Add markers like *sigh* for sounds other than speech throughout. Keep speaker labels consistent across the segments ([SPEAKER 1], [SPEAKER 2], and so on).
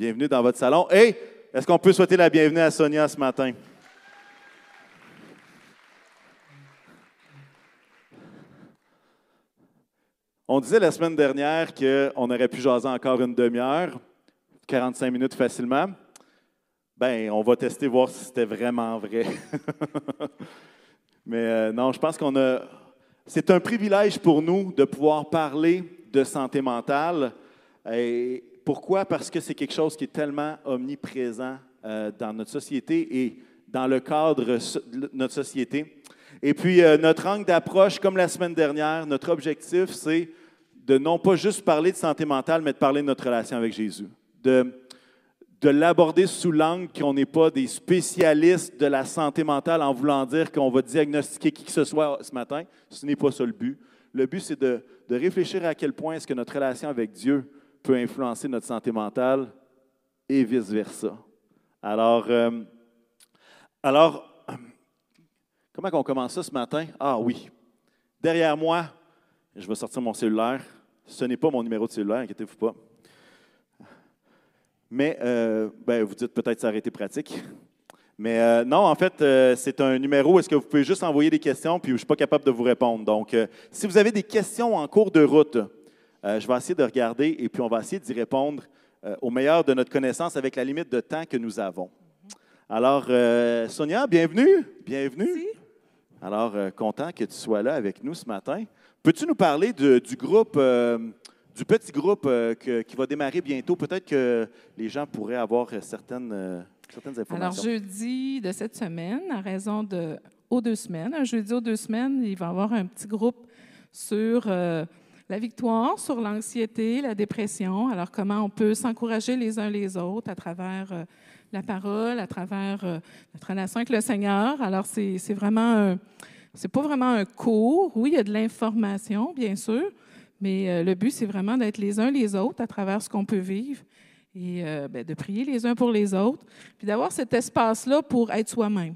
[SPEAKER 1] Bienvenue dans votre salon. Et est-ce qu'on peut souhaiter la bienvenue à Sonia ce matin? On disait la semaine dernière qu'on aurait pu jaser encore une demi-heure, 45 minutes facilement. Ben, on va tester voir si c'était vraiment vrai. *laughs* Mais euh, non, je pense qu'on a. C'est un privilège pour nous de pouvoir parler de santé mentale. Et pourquoi? Parce que c'est quelque chose qui est tellement omniprésent euh, dans notre société et dans le cadre de notre société. Et puis, euh, notre angle d'approche, comme la semaine dernière, notre objectif, c'est de non pas juste parler de santé mentale, mais de parler de notre relation avec Jésus. De, de l'aborder sous l'angle qu'on n'est pas des spécialistes de la santé mentale en voulant dire qu'on va diagnostiquer qui que ce soit ce matin. Ce n'est pas ça le but. Le but, c'est de, de réfléchir à quel point est-ce que notre relation avec Dieu peut influencer notre santé mentale et vice-versa. Alors, euh, alors, comment on commence ça ce matin? Ah oui, derrière moi, je vais sortir mon cellulaire. Ce n'est pas mon numéro de cellulaire, inquiétez-vous pas. Mais, euh, ben, vous dites peut-être été pratique. Mais euh, non, en fait, euh, c'est un numéro. Est-ce que vous pouvez juste envoyer des questions, puis je ne suis pas capable de vous répondre. Donc, si vous avez des questions en cours de route, je vais essayer de regarder et puis on va essayer d'y répondre au meilleur de notre connaissance avec la limite de temps que nous avons. Alors, Sonia, bienvenue. Bienvenue. Alors, content que tu sois là avec nous ce matin. Peux-tu nous parler du groupe du petit groupe euh, qui va démarrer bientôt? Peut-être que les gens pourraient avoir certaines, euh, certaines informations.
[SPEAKER 2] Alors, jeudi de cette semaine, à raison de aux deux semaines, un jeudi aux deux semaines, il va y avoir un petit groupe sur euh, la victoire, sur l'anxiété, la dépression. Alors, comment on peut s'encourager les uns les autres à travers la parole, à travers notre relation avec le Seigneur? Alors, c'est vraiment c'est pas vraiment un cours. Oui, il y a de l'information, bien sûr, mais euh, le but, c'est vraiment d'être les uns les autres à travers ce qu'on peut vivre et euh, ben, de prier les uns pour les autres, puis d'avoir cet espace-là pour être soi-même.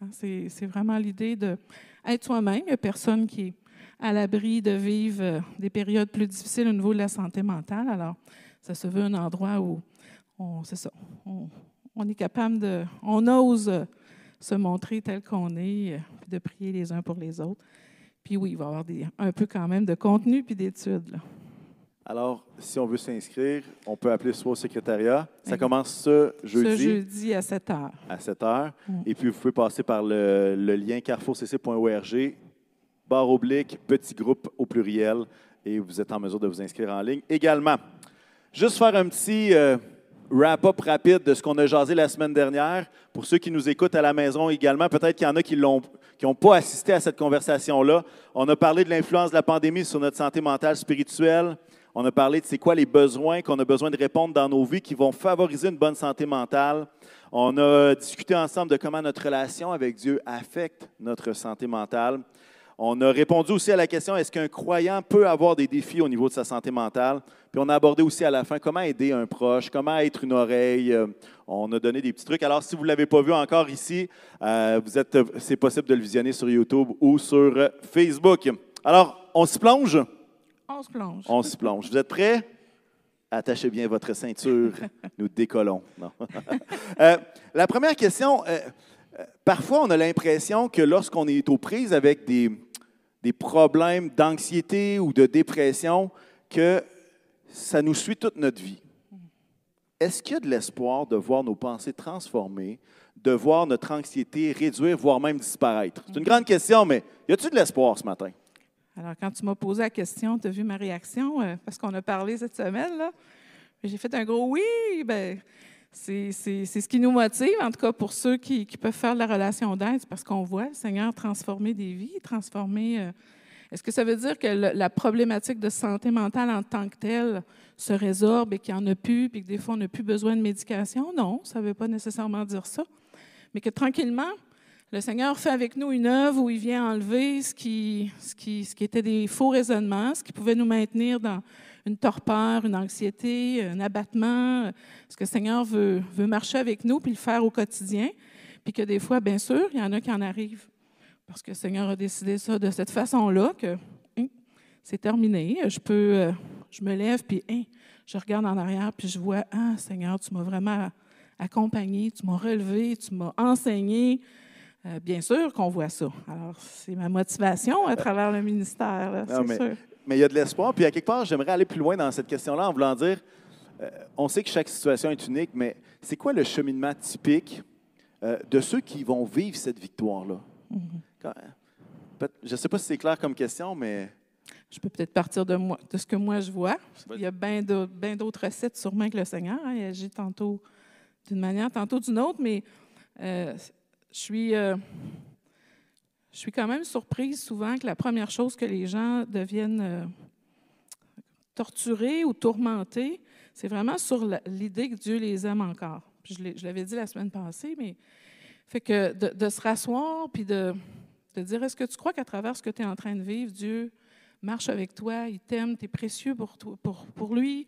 [SPEAKER 2] Hein, c'est vraiment l'idée d'être soi-même. Il n'y a personne qui est à l'abri de vivre euh, des périodes plus difficiles au niveau de la santé mentale. Alors, ça se veut un endroit où on, c'est ça, on, est capable de, on ose se montrer tel qu'on est, de prier les uns pour les autres. Puis oui, il va y avoir des, un peu quand même de contenu puis d'études.
[SPEAKER 1] Alors, si on veut s'inscrire, on peut appeler soit au secrétariat. Ça commence ce jeudi.
[SPEAKER 2] Ce jeudi à 7 h.
[SPEAKER 1] À 7 h. Mm. Et puis, vous pouvez passer par le, lien carrefourcc.org, barre oblique, petit groupe au pluriel, et vous êtes en mesure de vous inscrire en ligne également. Juste faire un petit euh, wrap-up rapide de ce qu'on a jasé la semaine dernière. Pour ceux qui nous écoutent à la maison également, peut-être qu'il y en a qui l'ont qui n'ont pas assisté à cette conversation-là. On a parlé de l'influence de la pandémie sur notre santé mentale spirituelle. On a parlé de c'est quoi les besoins qu'on a besoin de répondre dans nos vies qui vont favoriser une bonne santé mentale. On a discuté ensemble de comment notre relation avec Dieu affecte notre santé mentale. On a répondu aussi à la question est-ce qu'un croyant peut avoir des défis au niveau de sa santé mentale? Puis on a abordé aussi à la fin comment aider un proche, comment être une oreille? Euh, on a donné des petits trucs. Alors, si vous ne l'avez pas vu encore ici, euh, vous êtes, c'est possible de le visionner sur YouTube ou sur Facebook. Alors, on se plonge?
[SPEAKER 2] On se plonge.
[SPEAKER 1] On se plonge. Vous êtes prêts? Attachez bien votre ceinture. *laughs* Nous décollons. *laughs* Euh, la première question. parfois, on a l'impression que lorsqu'on est aux prises avec des, des problèmes d'anxiété ou de dépression, que ça nous suit toute notre vie. Est-ce qu'il y a de l'espoir de voir nos pensées transformées, de voir notre anxiété réduire, voire même disparaître? C'est une grande question, mais y a-t-il de l'espoir ce matin?
[SPEAKER 2] Alors, quand tu m'as posé la question, tu as vu ma réaction, euh, parce qu'on a parlé cette semaine, là. J'ai fait un gros oui. Ben, c'est ce qui nous motive, en tout cas pour ceux qui, peuvent faire de la relation d'aide, parce qu'on voit le Seigneur transformer des vies, transformer. Euh, est-ce que ça veut dire que la problématique de santé mentale en tant que telle se résorbe et qu'il n'y en a plus, puis que des fois on n'a plus besoin de médication? Non, ça ne veut pas nécessairement dire ça. Mais que tranquillement, le Seigneur fait avec nous une œuvre où il vient enlever ce qui, ce qui, ce qui était des faux raisonnements, ce qui pouvait nous maintenir dans une torpeur, une anxiété, un abattement. Ce que le Seigneur veut, veut marcher avec nous puis le faire au quotidien. Puis que des fois, bien sûr, il y en a qui en arrivent. Parce que le Seigneur a décidé ça de cette façon-là, que hein, c'est terminé. Je peux, euh, je me lève, puis hein, je regarde en arrière, puis je vois, ah Seigneur, tu m'as vraiment accompagné, tu m'as relevé, tu m'as enseigné. Euh, bien sûr qu'on voit ça. Alors, c'est ma motivation à travers le ministère,
[SPEAKER 1] mais,
[SPEAKER 2] sûr.
[SPEAKER 1] Mais il y a de l'espoir. Puis, à quelque part, j'aimerais aller plus loin dans cette question-là en voulant dire, euh, on sait que chaque situation est unique, mais c'est quoi le cheminement typique euh, de ceux qui vont vivre cette victoire-là? Mm-hmm. je ne sais pas si c'est clair comme question, mais...
[SPEAKER 2] Je peux peut-être partir de, moi, de ce que moi je vois. Il y a bien d'autres recettes sûrement que le Seigneur. Hein. Il agit tantôt d'une manière, tantôt d'une autre, mais euh, je, suis, je suis quand même surprise souvent que la première chose que les gens deviennent torturés ou tourmentés, c'est vraiment sur l'idée que Dieu les aime encore. je l'avais dit la semaine passée, mais fait que de, se rasseoir puis de, dire est-ce que tu crois qu'à travers ce que tu es en train de vivre, Dieu marche avec toi, il t'aime, tu es précieux pour, lui?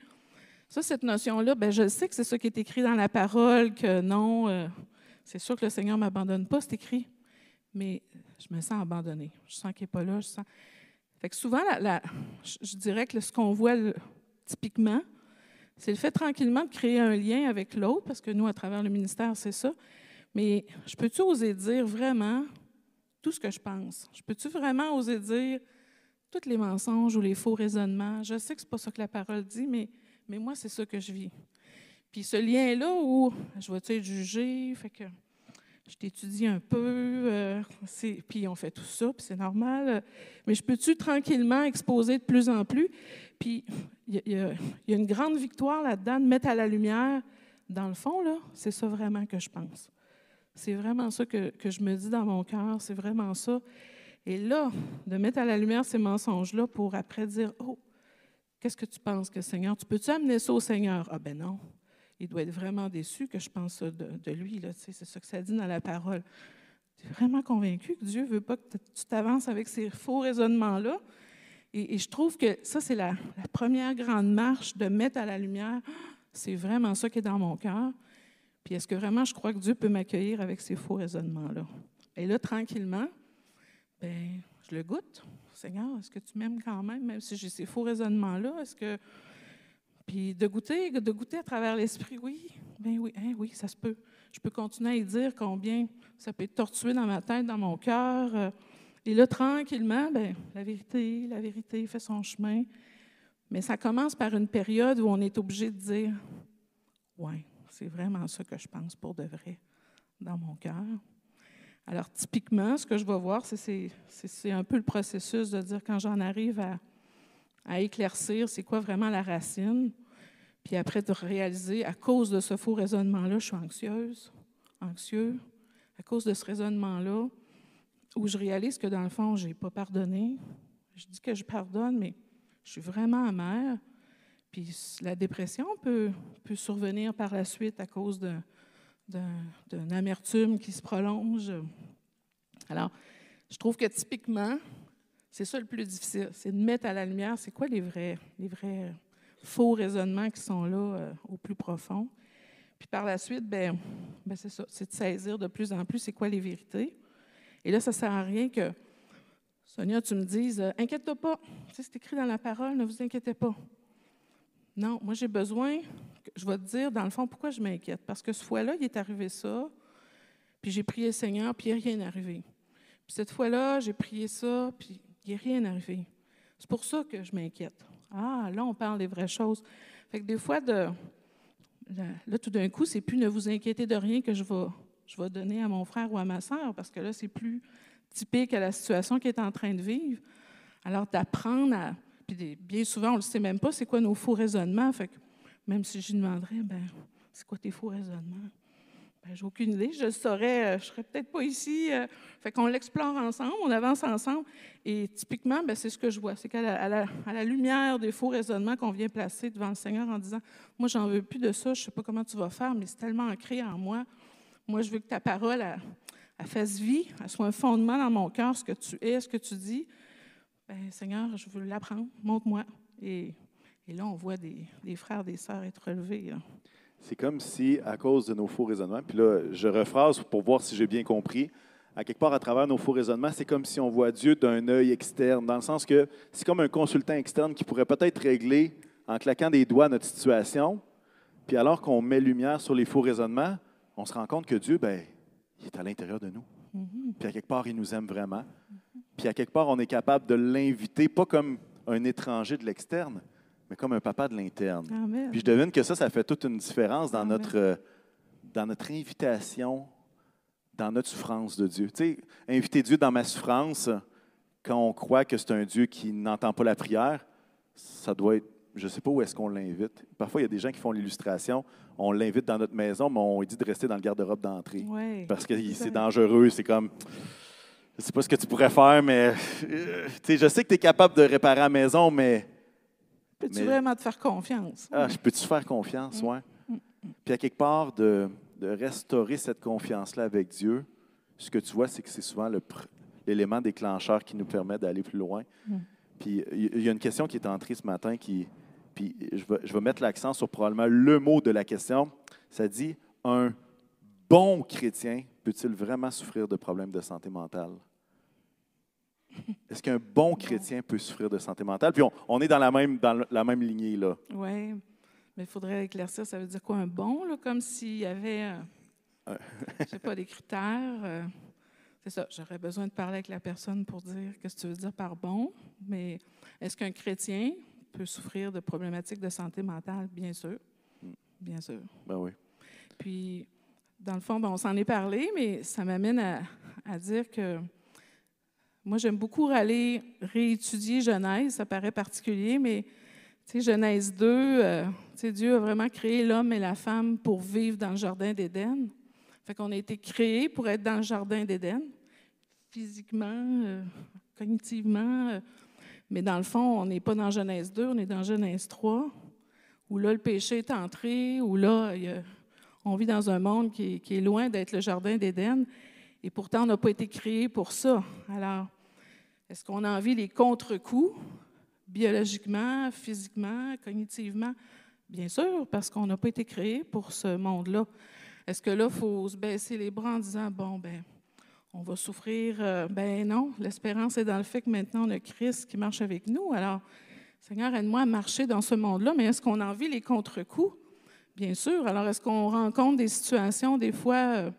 [SPEAKER 2] Ça, cette notion-là, ben, je sais que c'est ça qui est écrit dans la parole, que non, euh, c'est sûr que le Seigneur ne m'abandonne pas, c'est écrit. Mais je me sens abandonnée. Je sens qu'il n'est pas là. Fait que souvent, je dirais que ce qu'on voit typiquement, c'est le fait tranquillement de créer un lien avec l'autre, parce que nous, à travers le ministère, c'est ça. Mais je peux-tu oser dire vraiment tout ce que je pense? Je peux-tu vraiment oser dire tous les mensonges ou les faux raisonnements? Je sais que ce n'est pas ça que la parole dit, mais, mais moi, c'est ça que je vis. Puis ce lien-là où je vais-tu être jugé, fait que je t'étudie un peu, euh, puis on fait tout ça, puis c'est normal. mais je peux-tu tranquillement exposer de plus en plus? Puis il y, a une grande victoire là-dedans de mettre à la lumière. Dans le fond, là, c'est ça vraiment que je pense. C'est vraiment ça que, que, je me dis dans mon cœur, c'est vraiment ça. Et là, de mettre à la lumière ces mensonges-là pour après dire, oh, qu'est-ce que tu penses que Seigneur, tu peux-tu amener ça au Seigneur? Ah ben non il doit être vraiment déçu que je pense de, de lui. C'est ça que ça dit dans la parole. Tu es vraiment convaincu que Dieu ne veut pas que tu t'avances avec ces faux raisonnements-là? Et, je trouve que ça, c'est la, première grande marche de mettre à la lumière. C'est vraiment ça qui est dans mon cœur. Puis est-ce que vraiment je crois que Dieu peut m'accueillir avec ces faux raisonnements-là? Et là, tranquillement, ben, je le goûte. Seigneur, est-ce que tu m'aimes quand même, même si j'ai ces faux raisonnements-là? Est-ce que puis de goûter, de goûter à travers l'esprit, oui, ben oui, hein, oui, ça se peut. Je peux continuer à y dire combien ça peut être tortué dans ma tête, dans mon cœur. Euh. Et là, tranquillement, ben, la vérité, la vérité fait son chemin. Mais ça commence par une période où on est obligé de dire Oui, c'est vraiment ça que je pense pour de vrai dans mon cœur. Alors, typiquement, ce que je vais voir, c'est un peu le processus de dire quand j'en arrive à, à éclaircir c'est quoi vraiment la racine. Puis après, de réaliser, à cause de ce faux raisonnement-là, je suis anxieuse, anxieux. À cause de ce raisonnement-là, où je réalise que dans le fond, je n'ai pas pardonné. Je dis que je pardonne, mais je suis vraiment amère. Puis la dépression peut, peut survenir par la suite à cause d'une amertume qui se prolonge. Alors, je trouve que typiquement, c'est ça le plus difficile, c'est de mettre à la lumière, c'est quoi les vrais, les vrais faux raisonnements qui sont là euh, au plus profond. Puis par la suite, ben, ben c'est ça, c'est de saisir de plus en plus c'est quoi les vérités. Et là, ça ne sert à rien que, Sonia, tu me dises, euh, inquiète-toi pas, c'est écrit dans la parole, ne vous inquiétez pas. Non, moi j'ai besoin, je vais te dire dans le fond pourquoi je m'inquiète. Parce que ce fois-là, il est arrivé ça, puis j'ai prié Seigneur, puis il a rien arrivé. Puis cette fois-là, j'ai prié ça, puis a rien arrivé. C'est pour ça que je m'inquiète. Ah, là, on parle des vraies choses. Fait que des fois, de, là, tout d'un coup, c'est plus ne vous inquiétez de rien que je vais, je vais donner à mon frère ou à ma soeur, parce que là, c'est plus typique à la situation qu'il est en train de vivre. Alors, d'apprendre à. Puis bien souvent, on ne le sait même pas, c'est quoi nos faux raisonnements. Fait que même si je demanderais, ben, c'est quoi tes faux raisonnements? Ben, j'ai aucune idée. Je le saurais, euh, je serais peut-être pas ici. Euh. fait qu'on l'explore ensemble, on avance ensemble. Et typiquement, ben, c'est ce que je vois. C'est qu'à la, lumière des faux raisonnements qu'on vient placer devant le Seigneur en disant Moi, j'en veux plus de ça, je ne sais pas comment tu vas faire, mais c'est tellement ancré en moi. Moi, je veux que ta parole fasse vie, elle soit un fondement dans mon cœur, ce que tu es, ce que tu dis. Ben, Seigneur, je veux l'apprendre, montre-moi. Et, là, on voit des, des frères, des sœurs être relevés.
[SPEAKER 1] C'est comme si, à cause de nos faux raisonnements, puis là, je rephrase pour voir si j'ai bien compris, à quelque part, à travers nos faux raisonnements, c'est comme si on voit Dieu d'un œil externe, dans le sens que c'est comme un consultant externe qui pourrait peut-être régler en claquant des doigts notre situation, puis alors qu'on met lumière sur les faux raisonnements, on se rend compte que Dieu, ben, il est à l'intérieur de nous. Puis à quelque part, il nous aime vraiment. Puis à quelque part, on est capable de l'inviter, pas comme un étranger de l'externe, mais comme un papa de l'interne.
[SPEAKER 2] Amen.
[SPEAKER 1] Puis je devine que ça, ça fait toute une différence dans
[SPEAKER 2] Amen.
[SPEAKER 1] notre, euh, dans notre invitation, dans notre souffrance de Dieu. Tu sais, inviter Dieu dans ma souffrance, quand on croit que c'est un Dieu qui n'entend pas la prière, ça doit être, je ne sais pas où est-ce qu'on l'invite. Parfois, il y a des gens qui font l'illustration, on l'invite dans notre maison, mais on lui dit de rester dans le garde-robe d'entrée.
[SPEAKER 2] Ouais.
[SPEAKER 1] Parce que c'est dangereux, c'est comme, je ne sais pas ce que tu pourrais faire, mais euh, tu sais, je sais que tu es capable de réparer à la maison, mais
[SPEAKER 2] Peux-tu
[SPEAKER 1] mais-
[SPEAKER 2] vraiment te faire confiance?
[SPEAKER 1] ah, je peux-tu faire confiance, ouais. Puis à quelque part, de, de restaurer cette confiance-là avec Dieu, ce que tu vois, c'est que c'est souvent l'élément déclencheur qui nous permet d'aller plus loin. Puis il il y a une question qui est entrée ce matin, qui, puis je vais, je vais mettre l'accent sur probablement le mot de la question. Ça dit un bon chrétien peut-il vraiment souffrir de problèmes de santé mentale? Est-ce qu'un bon chrétien peut souffrir de santé mentale? Puis on, on est dans la même, dans la même lignée, là.
[SPEAKER 2] Oui. Mais il faudrait éclaircir, ça veut dire quoi un bon, là, comme s'il y avait, euh, je sais pas, des critères. euh, c'est ça, j'aurais besoin de parler avec la personne pour dire qu'est-ce que tu veux dire par bon. Mais est-ce qu'un chrétien peut souffrir de problématiques de santé mentale? Bien sûr. Bien sûr.
[SPEAKER 1] Ben oui.
[SPEAKER 2] Puis, dans le fond, ben, on s'en est parlé, mais ça m'amène à, à dire que moi, j'aime beaucoup aller réétudier Genèse. Ça paraît particulier, mais Genèse 2, euh, Dieu a vraiment créé l'homme et la femme pour vivre dans le jardin d'Éden. Fait qu'on a été créés pour être dans le jardin d'Éden, physiquement, euh, cognitivement. euh, mais dans le fond, on n'est pas dans Genèse 2, on est dans Genèse 3, où là, le péché est entré, où là, on vit dans un monde qui est, qui est loin d'être le jardin d'Éden. Et pourtant, on n'a pas été créé pour ça. Alors, est-ce qu'on a envie les contre-coups, biologiquement, physiquement, cognitivement? Bien sûr, parce qu'on n'a pas été créé pour ce monde-là. Est-ce que là, il faut se baisser les bras en disant, bon, ben, on va souffrir? Euh, ben non, l'espérance est dans le fait que maintenant, on a Christ qui marche avec nous. Alors, Seigneur, aide-moi à marcher dans ce monde-là, mais est-ce qu'on a envie les contre-coups? Bien sûr. Alors, est-ce qu'on rencontre des situations, des fois, euh,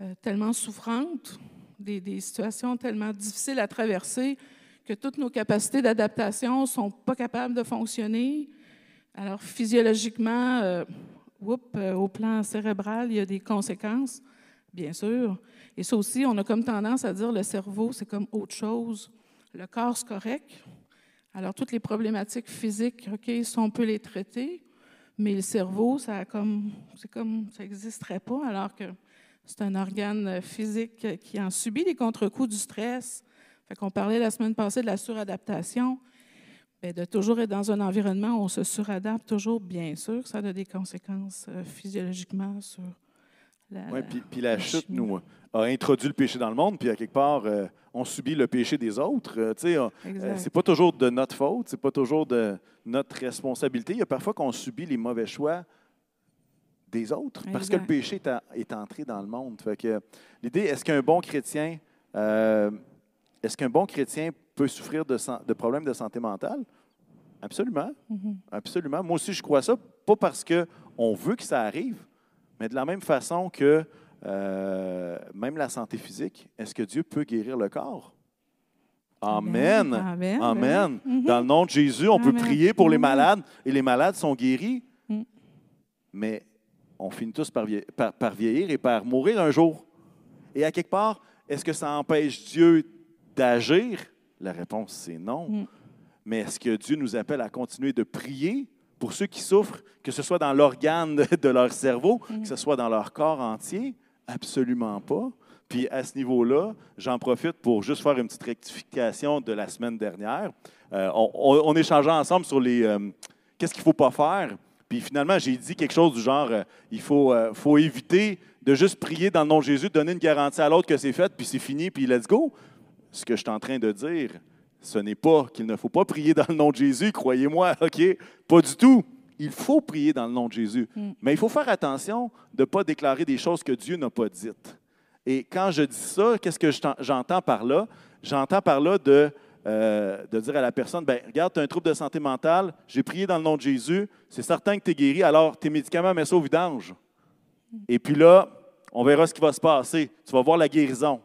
[SPEAKER 2] euh, tellement souffrantes, des, situations tellement difficiles à traverser que toutes nos capacités d'adaptation ne sont pas capables de fonctionner? Alors, physiologiquement, euh, euh, au plan cérébral, il y a des conséquences, bien sûr. Et ça aussi, on a comme tendance à dire le cerveau, c'est comme autre chose. Le corps, c'est correct. Alors, toutes les problématiques physiques, OK, ça, on peut les traiter, mais le cerveau, ça comme, c'est comme, ça n'existerait pas, alors que c'est un organe euh, physique euh, qui en subit les contre-coups du stress. Fait qu'on parlait la semaine passée de la suradaptation. Bien, de toujours être dans un environnement où on se suradapte toujours, bien sûr, ça a des conséquences euh, physiologiquement sur la.
[SPEAKER 1] Oui, puis, puis la
[SPEAKER 2] la
[SPEAKER 1] chute
[SPEAKER 2] chimie.
[SPEAKER 1] nous a introduit le péché dans le monde, puis à quelque part, euh, on subit le péché des autres. Euh, euh, c'est pas toujours de notre faute, c'est pas toujours de notre responsabilité. Il y a parfois qu'on subit les mauvais choix des autres parce que le péché est, à- est entré dans le monde. Fait que l'idée, est-ce qu'un bon chrétien, euh, est-ce qu'un bon chrétien peut souffrir de, problèmes de santé mentale? Absolument.
[SPEAKER 2] Mhm.
[SPEAKER 1] Absolument. Moi aussi, je crois ça, pas parce qu'on veut que ça arrive, mais de la même façon que euh, même la santé physique, est-ce que Dieu peut guérir le corps? Amen.
[SPEAKER 2] Amen.
[SPEAKER 1] Amen.
[SPEAKER 2] Mhm.
[SPEAKER 1] Dans le nom de Jésus, on peut prier pour les
[SPEAKER 2] Mhm.
[SPEAKER 1] malades et les malades sont guéris.
[SPEAKER 2] Mhm.
[SPEAKER 1] Mais on finit tous par, vie- par- par vieillir et par mourir un jour. Et à quelque part, est-ce que ça empêche Dieu d'agir? La réponse, c'est non.
[SPEAKER 2] Mhm.
[SPEAKER 1] Mais est-ce que Dieu nous appelle à continuer de prier pour ceux qui souffrent, que ce soit dans l'organe de, leur cerveau, que ce soit dans leur corps entier? Absolument pas. Puis à ce niveau-là, j'en profite pour juste faire une petite rectification de la semaine dernière. Euh, on, on- on échangeait ensemble sur les euh, qu'est-ce qu'il ne faut pas faire? Puis finalement, j'ai dit quelque chose du genre euh, il faut, euh, faut éviter de juste prier dans le nom de Jésus, donner une garantie à l'autre que c'est fait, puis c'est fini, puis let's go. Ce que je suis en train de dire, ce n'est pas qu'il ne faut pas prier dans le nom de Jésus, croyez-moi, *laughs* OK? Pas du tout. Il faut prier dans le nom de Jésus.
[SPEAKER 2] Mm.
[SPEAKER 1] Mais il faut faire attention de ne pas déclarer des choses que Dieu n'a pas dites. Et quand je dis ça, qu'est-ce que je t'en- j'entends par là? J'entends par là de euh, de dire à la personne, ben regarde, tu as un trouble de santé mentale, j'ai prié dans le nom de Jésus, c'est certain que tu es guéri, alors tes médicaments, mets ça au vidange. Et puis là, on verra ce qui va se passer. Tu vas voir la guérison.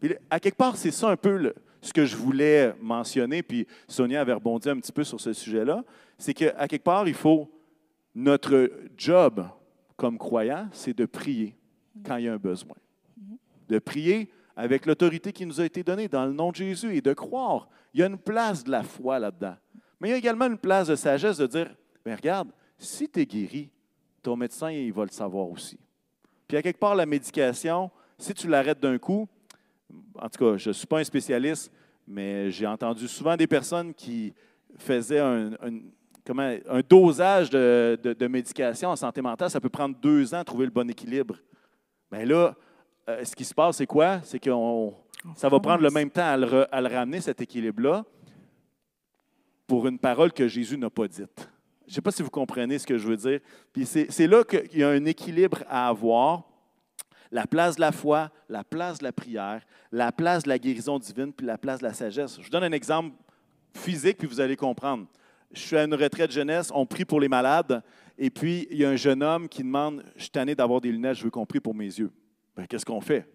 [SPEAKER 1] Puis, à quelque part, c'est ça un peu ce que je voulais mentionner, puis Sonia avait rebondi un petit peu sur ce sujet-là, c'est qu'à quelque part, il faut, notre job comme croyant, c'est de prier quand il y a un besoin. De prier avec l'autorité qui nous a été donnée dans le nom de Jésus et de croire. Il y a une place de la foi là-dedans. Mais il y a également une place de sagesse de dire, mais regarde, si tu es guéri, ton médecin, il va le savoir aussi. Puis à quelque part, la médication, si tu l'arrêtes d'un coup, en tout cas, je ne suis pas un spécialiste, mais j'ai entendu souvent des personnes qui faisaient un, comment, un dosage de, médication en santé mentale. Ça peut prendre deux ans de trouver le bon équilibre. Mais là, euh, ce qui se passe, c'est quoi? C'est que ça va prendre le même temps à le, ramener, cet équilibre-là, pour une parole que Jésus n'a pas dite. Je ne sais pas si vous comprenez ce que je veux dire. Puis c'est là qu'il y a un équilibre à avoir. La place de la foi, la place de la prière, la place de la guérison divine, puis la place de la sagesse. Je vous donne un exemple physique, puis vous allez comprendre. Je suis à une retraite jeunesse, on prie pour les malades, et puis il y a un jeune homme qui demande Je suis tanné d'avoir des lunettes, je veux qu'on prie pour mes yeux. Ben, qu'est-ce qu'on fait?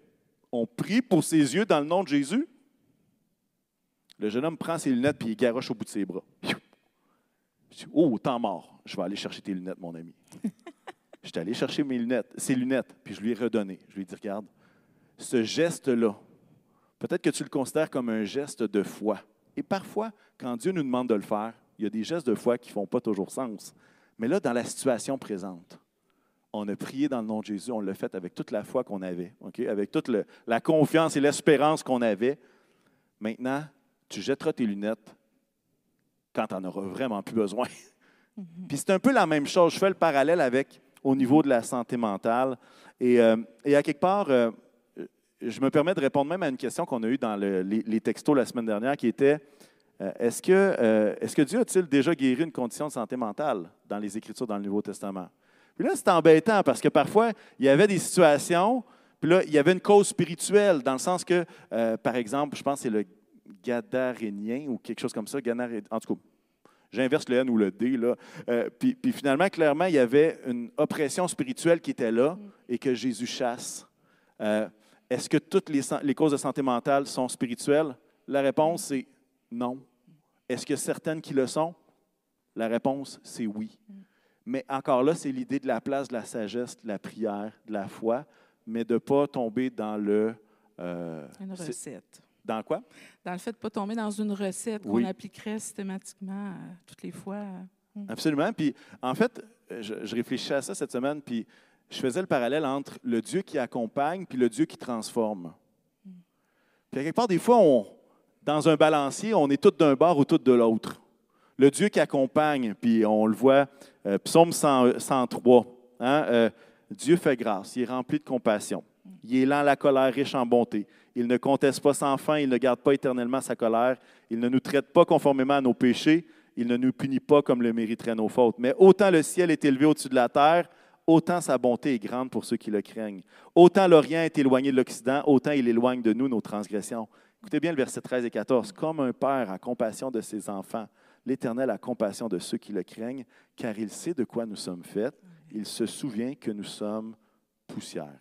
[SPEAKER 1] On prie pour ses yeux dans le nom de Jésus. Le jeune homme prend ses lunettes puis il garoche au bout de ses bras. Je dis, oh, temps mort, je vais aller chercher tes lunettes, mon ami. *laughs* je suis allé chercher mes lunettes, ses lunettes, puis je lui ai redonné. Je lui ai dit, regarde, ce geste-là, peut-être que tu le considères comme un geste de foi. Et parfois, quand Dieu nous demande de le faire, il y a des gestes de foi qui ne font pas toujours sens. Mais là, dans la situation présente, on a prié dans le nom de Jésus, on l'a fait avec toute la foi qu'on avait, avec toute la confiance et l'espérance qu'on avait. Maintenant, tu jetteras tes lunettes quand tu n'en auras vraiment plus besoin. *laughs* Mhm. Puis c'est un peu la même chose. Je fais le parallèle avec au niveau de la santé mentale. Et, euh, à quelque part, euh, je me permets de répondre même à une question qu'on a eue dans les, textos la semaine dernière qui était euh, est-ce que, est que Dieu a-t-il déjà guéri une condition de santé mentale dans les Écritures dans le Nouveau Testament? Puis là, c'est embêtant parce que parfois, il y avait des situations, puis là, il y avait une cause spirituelle, dans le sens que, euh, par exemple, je pense que c'est le Gadarénien ou quelque chose comme ça, en tout cas, j'inverse le N ou le D, là. Euh, puis, finalement, clairement, il y avait une oppression spirituelle qui était là et que Jésus chasse. Euh, est-ce que toutes les, les causes de santé mentale sont spirituelles? La réponse, c'est non. Est-ce que certaines qui le sont? La réponse, c'est oui. Mais encore là, c'est l'idée de la place de la sagesse, de la prière, de la foi, mais de ne pas tomber dans le...
[SPEAKER 2] Euh, une recette.
[SPEAKER 1] Dans quoi?
[SPEAKER 2] Dans le fait de ne pas tomber dans une recette qu'on appliquerait systématiquement euh, toutes les fois.
[SPEAKER 1] Hmm. Absolument. Puis, en fait, je, je, réfléchissais à ça cette semaine, puis je faisais le parallèle entre le Dieu qui accompagne puis le Dieu qui transforme. Hmm. Puis, à quelque part, des fois, on, dans un balancier, on est tout d'un bord ou tout de l'autre le Dieu qui accompagne, puis on le voit, euh, psaume 103, hein, euh, Dieu fait grâce, il est rempli de compassion. Il est lent à la colère, riche en bonté. Il ne conteste pas sans fin, il ne garde pas éternellement sa colère, il ne nous traite pas conformément à nos péchés, il ne nous punit pas comme le mériteraient nos fautes. Mais autant le ciel est élevé au-dessus de la terre, autant sa bonté est grande pour ceux qui le craignent. Autant l'Orient est éloigné de l'Occident, autant il éloigne de nous nos transgressions. Écoutez bien le verset 13 et 14. Comme un père a compassion de ses enfants, L'Éternel a compassion de ceux qui le craignent, car il sait de quoi nous sommes faits. Il se souvient que nous sommes poussière.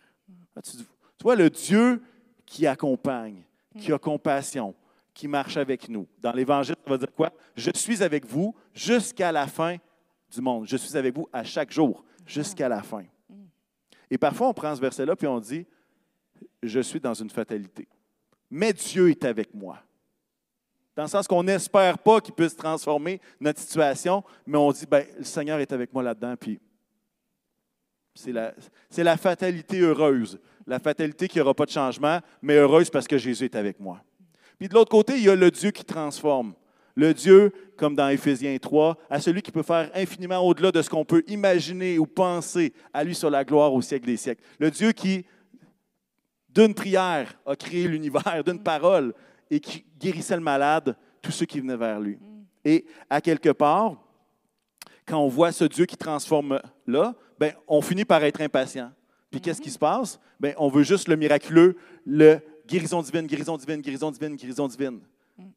[SPEAKER 1] Tu, vois, le Dieu qui accompagne, qui a compassion, qui marche avec nous. Dans l'Évangile, ça va dire quoi? Je suis avec vous jusqu'à la fin du monde. Je suis avec vous à chaque jour, jusqu'à la fin. Et parfois, on prend ce verset-là, puis on dit, je suis dans une fatalité. Mais Dieu est avec moi. Dans le sens qu'on n'espère pas qu'il puisse transformer notre situation, mais on dit, ben, le Seigneur est avec moi là-dedans, puis c'est la, la, fatalité heureuse. La fatalité qui n'y aura pas de changement, mais heureuse parce que Jésus est avec moi. Puis de l'autre côté, il y a le Dieu qui transforme. Le Dieu, comme dans Éphésiens 3, à celui qui peut faire infiniment au-delà de ce qu'on peut imaginer ou penser, à lui sur la gloire au siècle des siècles. Le Dieu qui, d'une prière, a créé l'univers, d'une parole, et qui guérissait le malade, tous ceux qui venaient vers lui. Mm. Et à quelque part, quand on voit ce Dieu qui transforme là, ben, on finit par être impatient. Puis qu'est-ce qui mm-hmm. se passe? Ben, on veut juste le miraculeux, le guérison divine, guérison divine, guérison divine, guérison divine.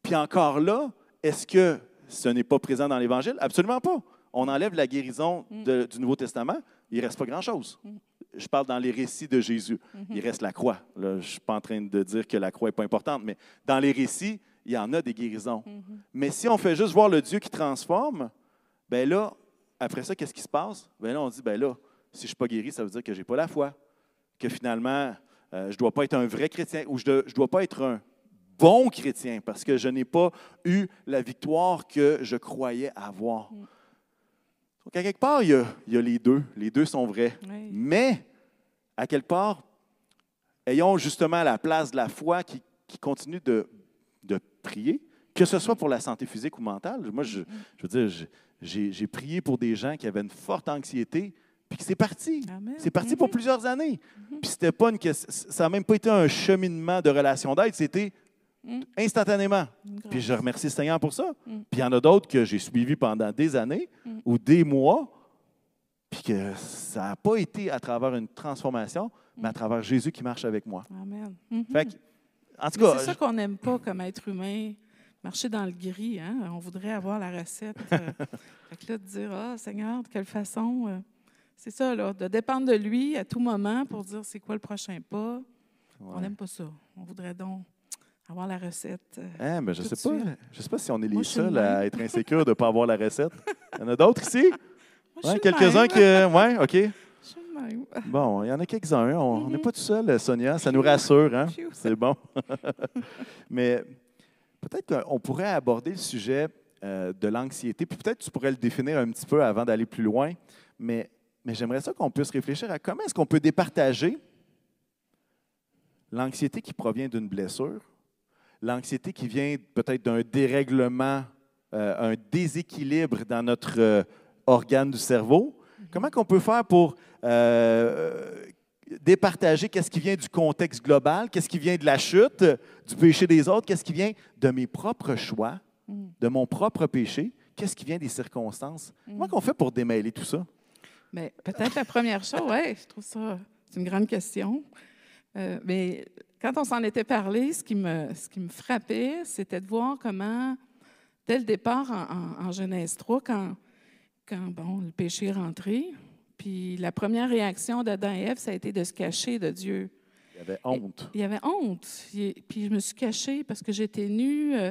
[SPEAKER 1] Puis encore là, est-ce que ce n'est pas présent dans l'Évangile? Absolument pas. On enlève la guérison de- du Nouveau Testament, il ne reste pas grand-chose. Je parle dans les récits de Jésus. Il reste la croix. Là, je ne suis pas en train de dire que la croix n'est pas importante, mais dans les récits, il y en a des guérisons. Mais si on fait juste voir le Dieu qui transforme, ben là, après ça, qu'est-ce qui se passe? Ben là, on dit, ben là, si je ne suis pas guéri, ça veut dire que je n'ai pas la foi. Que finalement, euh, je ne dois pas être un vrai chrétien ou je ne dois pas être un bon chrétien parce que je n'ai pas eu la victoire que je croyais avoir. Donc, à quelque part, il y, a, il y a les deux. Les deux sont vrais.
[SPEAKER 2] Oui.
[SPEAKER 1] Mais, à quelque part, ayons justement la place de la foi qui, qui continue de, de prier, que ce soit pour la santé physique ou mentale. Moi, je, je veux dire, j'ai prié pour des gens qui avaient une forte anxiété, puis c'est parti. C'est parti pour
[SPEAKER 2] Mhm.
[SPEAKER 1] plusieurs années. Puis c'était pas une question- ça n'a même pas été un cheminement de relation d'aide, c'était
[SPEAKER 2] Mhm.
[SPEAKER 1] instantanément. Puis je remercie le Seigneur pour ça.
[SPEAKER 2] Mm.
[SPEAKER 1] Puis il y en a d'autres que j'ai suivis pendant des années
[SPEAKER 2] Mm.
[SPEAKER 1] ou des mois, puis que ça n'a pas été à travers une transformation, mais à travers Jésus qui marche avec moi.
[SPEAKER 2] Amen. Mhm.
[SPEAKER 1] Fait que, en tout cas,
[SPEAKER 2] C'est ça qu'on n'aime pas comme être humain, marcher dans le gris. Hein? On voudrait avoir la recette. euh. *laughs* fait que là, de dire, ah, Seigneur, de quelle façon. euh, c'est ça, là, de dépendre de lui à tout moment pour dire c'est quoi le prochain pas. On n'aime pas ça. On voudrait donc avoir la recette. euh.
[SPEAKER 1] Hein, mais je sais pas, je sais pas si on est les
[SPEAKER 2] Moi, je suis le
[SPEAKER 1] seuls à être insécures de ne pas avoir la recette. *laughs* Il y en a d'autres ici?
[SPEAKER 2] Moi, je
[SPEAKER 1] Ouais,
[SPEAKER 2] suis le
[SPEAKER 1] Quelques-uns
[SPEAKER 2] même.
[SPEAKER 1] qui. Ouais, OK.
[SPEAKER 2] Je suis le même. *laughs*
[SPEAKER 1] Bon, il y en a quelques-uns. On n'est
[SPEAKER 2] Mhm.
[SPEAKER 1] pas tout seul, Sonia. Ça nous rassure. Hein?
[SPEAKER 2] Phew.
[SPEAKER 1] C'est bon. *laughs* Mais peut-être qu'on pourrait aborder le sujet euh, de l'anxiété. Puis peut-être tu pourrais le définir un petit peu avant d'aller plus loin. Mais, mais j'aimerais ça qu'on puisse réfléchir à comment est-ce qu'on peut départager l'anxiété qui provient d'une blessure, l'anxiété qui vient peut-être d'un dérèglement, euh, un déséquilibre dans notre euh, organe du cerveau. Comment qu'on peut faire pour euh, départager qu'est-ce qui vient du contexte global, qu'est-ce qui vient de la chute, du péché des autres, qu'est-ce qui vient de mes propres choix,
[SPEAKER 2] Mm.
[SPEAKER 1] de mon propre péché, qu'est-ce qui vient des circonstances? Comment qu'on fait pour démêler tout ça?
[SPEAKER 2] Mais peut-être la première chose, oui, je trouve ça, c'est une grande question. Euh, mais quand on s'en était parlé, ce qui me, ce qui me frappait, c'était de voir comment, dès le départ en, en- en Genèse 3, quand, quand bon, le péché est rentré, puis la première réaction d'Adam et Ève, ça a été de se cacher de Dieu.
[SPEAKER 1] Il y avait honte.
[SPEAKER 2] Il y avait honte. Puis je me suis cachée parce que j'étais nue. euh,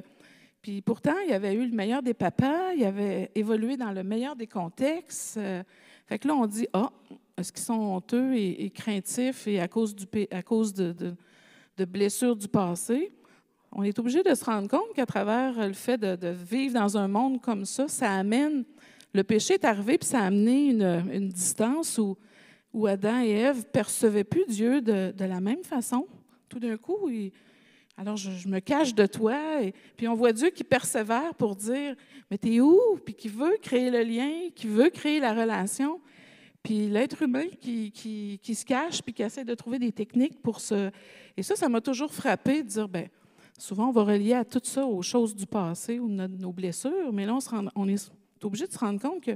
[SPEAKER 2] Puis pourtant, il avait eu le meilleur des papas, il avait évolué dans le meilleur des contextes. euh, Fait que là, on dit, ah, est-ce qu'ils sont honteux et, craintifs et à cause, du, à cause de, de- blessures du passé? On est obligé de se rendre compte qu'à travers le fait de, vivre dans un monde comme ça, ça amène, le péché est arrivé, puis ça a amené une, une distance où, où Adam et Ève percevaient plus Dieu de, de la même façon. Tout d'un coup, alors je, je me cache de toi. Et, puis on voit Dieu qui persévère pour dire, mais t'es où? Puis qui veut créer le lien, qui veut créer la relation. Puis l'être humain qui, qui, se cache, puis qui essaie de trouver des techniques pour se... Et ça, ça m'a toujours frappé de dire, ben souvent on va relier à tout ça aux choses du passé ou nos, blessures, mais là, on, se rend- on est obligé de se rendre compte que,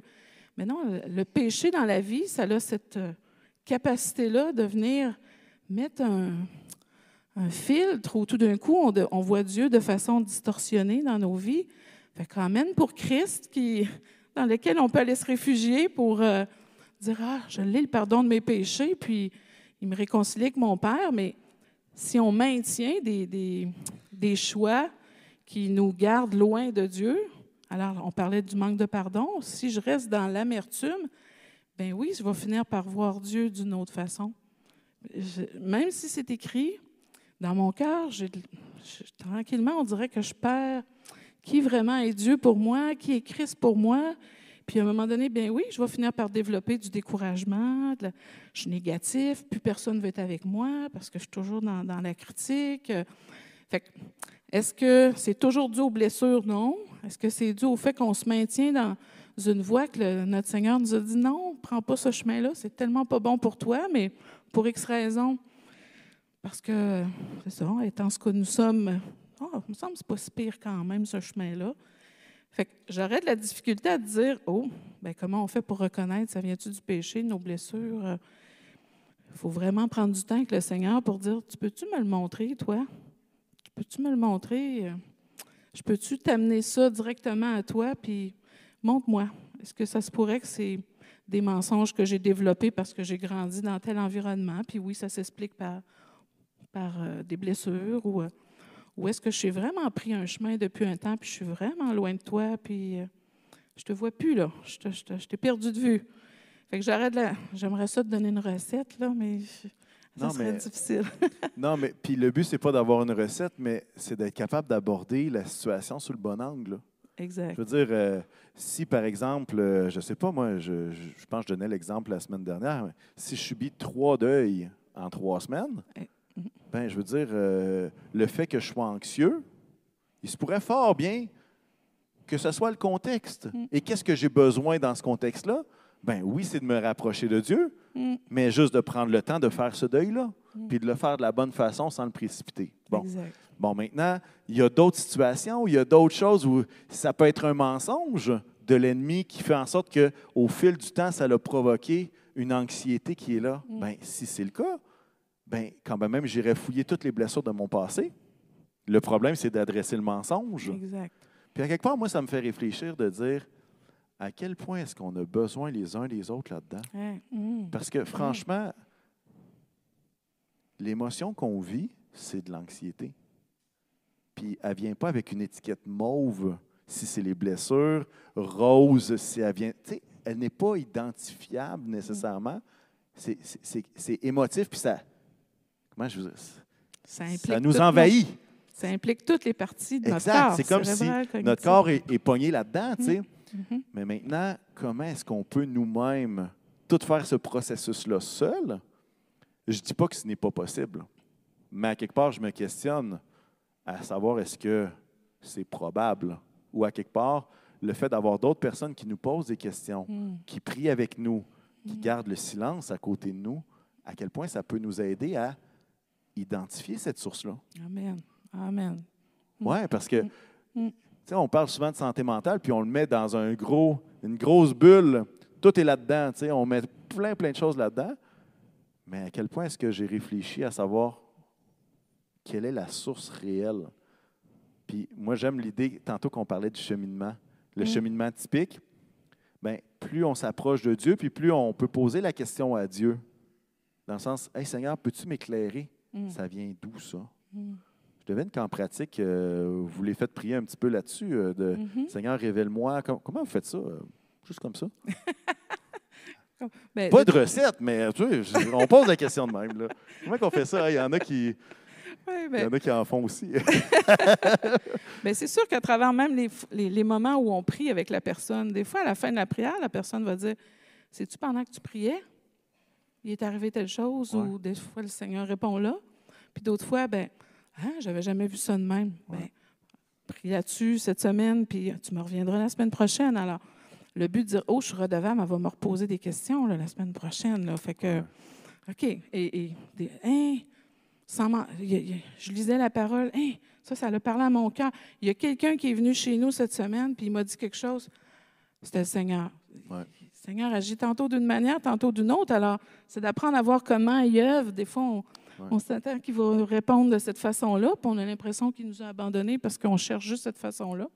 [SPEAKER 2] mais non, le, péché dans la vie, ça a cette euh, capacité-là de venir mettre un, filtre où tout d'un coup, on, voit Dieu de façon distorsionnée dans nos vies. Fait quand pour Christ, qui, dans lequel on peut aller se réfugier pour euh, dire Ah, je l'ai le pardon de mes péchés, puis il me réconcilie avec mon Père. Mais si on maintient des, des, choix qui nous gardent loin de Dieu, alors on parlait du manque de pardon, si je reste dans l'amertume, ben oui, je vais finir par voir Dieu d'une autre façon. Même si c'est écrit, dans mon cœur, je- tranquillement, on dirait que je perds qui vraiment est Dieu pour moi, qui est Christ pour moi. Puis à un moment donné, bien oui, je vais finir par développer du découragement, je suis négatif, plus personne ne veut être avec moi parce que je suis toujours dans, la critique. Fait est-ce que c'est toujours dû aux blessures? Non. Est-ce que c'est dû au fait qu'on se maintient dans une voie que notre Seigneur nous a dit non, prends pas ce chemin-là, c'est tellement pas bon pour toi, mais pour X raisons. Parce que, c'est ça, étant ce que nous sommes, oh, il me semble que c'est pas si pire quand même, ce chemin-là. Fait que j'aurais de la difficulté à dire, oh, ben comment on fait pour reconnaître, ça vient-tu du péché, nos blessures? Il faut vraiment prendre du temps avec le Seigneur pour dire, tu peux-tu me le montrer, toi? Tu peux-tu me le montrer? je peux-tu t'amener ça directement à toi, puis montre-moi. Est-ce que ça se pourrait que c'est des mensonges que j'ai développés parce que j'ai grandi dans tel environnement, puis oui, ça s'explique par, par euh, des blessures, ou, euh, ou est-ce que je suis vraiment pris un chemin depuis un temps, puis je suis vraiment loin de toi, puis euh, je te vois plus, là, je, te, je, t'ai perdu de vue. Fait que j'arrête là. J'aimerais ça te donner une recette, là, mais ça serait difficile. *laughs*
[SPEAKER 1] non, mais puis le but, c'est pas d'avoir une recette, mais c'est d'être capable d'aborder la situation sous le bon angle.
[SPEAKER 2] Exact.
[SPEAKER 1] Je veux dire, euh, si par exemple, euh, je ne sais pas, moi, je, je, pense que je donnais l'exemple la semaine dernière, si je subis trois deuils en trois semaines, eh. Ben, je veux dire, euh, le fait que je sois anxieux, il se pourrait fort bien que ce soit le contexte. Mm. Et qu'est-ce que j'ai besoin dans ce contexte-là? Ben oui, c'est de me rapprocher de Dieu, mm. mais juste de prendre le temps de faire ce deuil-là, mm. puis de le faire de la bonne façon sans le précipiter. Bon.
[SPEAKER 2] Exact.
[SPEAKER 1] Bon, maintenant, il y a d'autres situations où il y a d'autres choses où ça peut être un mensonge de l'ennemi qui fait en sorte qu'au fil du temps, ça a provoqué une anxiété qui est là. Ben, si c'est le cas, ben, quand même, j'irai fouiller toutes les blessures de mon passé. Le problème, c'est d'adresser le mensonge.
[SPEAKER 2] Exact.
[SPEAKER 1] Puis à quelque part, moi, ça me fait réfléchir de dire à quel point est-ce qu'on a besoin les uns des autres là-dedans?
[SPEAKER 2] Mm.
[SPEAKER 1] Parce que franchement, l'émotion qu'on vit, c'est de l'anxiété puis elle ne vient pas avec une étiquette mauve si c'est les blessures, rose si elle vient. Tu sais, elle n'est pas identifiable nécessairement. C'est émotif, puis ça. Comment je vous ça, nous envahit.
[SPEAKER 2] ça implique toutes les parties de notre corps.
[SPEAKER 1] C'est comme si notre corps est, est pogné là-dedans. tu sais. Mm-hmm. Mm-hmm. Mais maintenant, comment est-ce qu'on peut nous-mêmes tout faire ce processus-là seul? Je ne dis pas que ce n'est pas possible. Mais à quelque part, je me questionne à savoir est-ce que c'est probable ou à quelque part, le fait d'avoir d'autres personnes qui nous posent des questions, hmm. qui prient avec nous, qui hmm. gardent le silence à côté de nous, à quel point ça peut nous aider à identifier cette source-là.
[SPEAKER 2] Amen. Amen.
[SPEAKER 1] Hmm. Oui, parce que, on parle souvent de santé mentale, puis on le met dans un gros, une grosse bulle. Tout est là-dedans. On met plein, plein de choses là-dedans. Mais à quel point est-ce que j'ai réfléchi à savoir quelle est la source réelle? Puis moi, j'aime l'idée, tantôt qu'on parlait du cheminement, le mm. cheminement typique, bien, plus on s'approche de Dieu, puis plus on peut poser la question à Dieu. Dans le sens, Hey Seigneur, peux-tu m'éclairer? Mm. Ça vient d'où ça? Mm. Je devine qu'en pratique, euh, vous les faites prier un petit peu là-dessus, euh, de mm-hmm. Seigneur, révèle-moi. comment vous faites ça? Euh, juste comme ça? *laughs* Ben, Pas de recette, mais tu on pose la question de même. Là. Comment on fait ça? Il y en a qui. Il y en a qui en font aussi.
[SPEAKER 2] mais *laughs* c'est sûr qu'à travers même les, les, moments où on prie avec la personne, des fois, à la fin de la prière, la personne va dire C'est-tu pendant que tu priais Il est arrivé telle chose Ou des fois, le Seigneur répond là. Puis d'autres fois, ben, hein, j'avais jamais vu ça de même. Ben, prie là-dessus cette semaine, puis tu me reviendras la semaine prochaine. Alors, le but de dire Oh, je suis redevable, elle va me reposer des questions la semaine prochaine. Là. Fait que, OK. Et, et des, hein, je lisais la parole, hein, ça, ça a parlé à mon cœur. Il y a quelqu'un qui est venu chez nous cette semaine, puis il m'a dit quelque chose. C'était le Seigneur. Seigneur agit tantôt d'une manière, tantôt d'une autre. Alors, c'est d'apprendre à voir comment il œuvre. Des fois, on, s'attend qu'il va répondre de cette façon-là, puis on a l'impression qu'il nous a abandonnés parce qu'on cherche juste cette façon-là.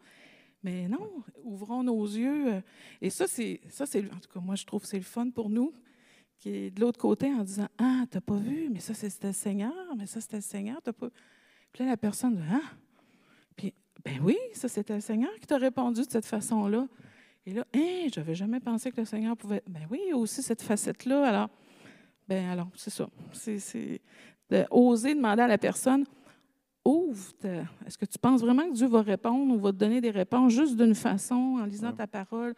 [SPEAKER 2] Mais non, ouvrons nos yeux. Et ça, c'est, ça, c'est, en tout cas, moi, je trouve que c'est le fun pour nous qui est de l'autre côté en disant Ah, t'as pas vu, mais ça, c'était le Seigneur, mais ça, c'était le Seigneur. T'as pas... Puis là, la personne dit Ah, puis, ben oui, ça, c'était le Seigneur qui t'a répondu de cette façon-là. Et là, hein, je n'avais jamais pensé que le Seigneur pouvait. Ben oui, il y a aussi cette facette-là. Alors, ben alors, c'est ça. C'est oser demander à la personne Ouvre, est-ce que tu penses vraiment que Dieu va répondre ou va te donner des réponses juste d'une façon, en lisant ta parole,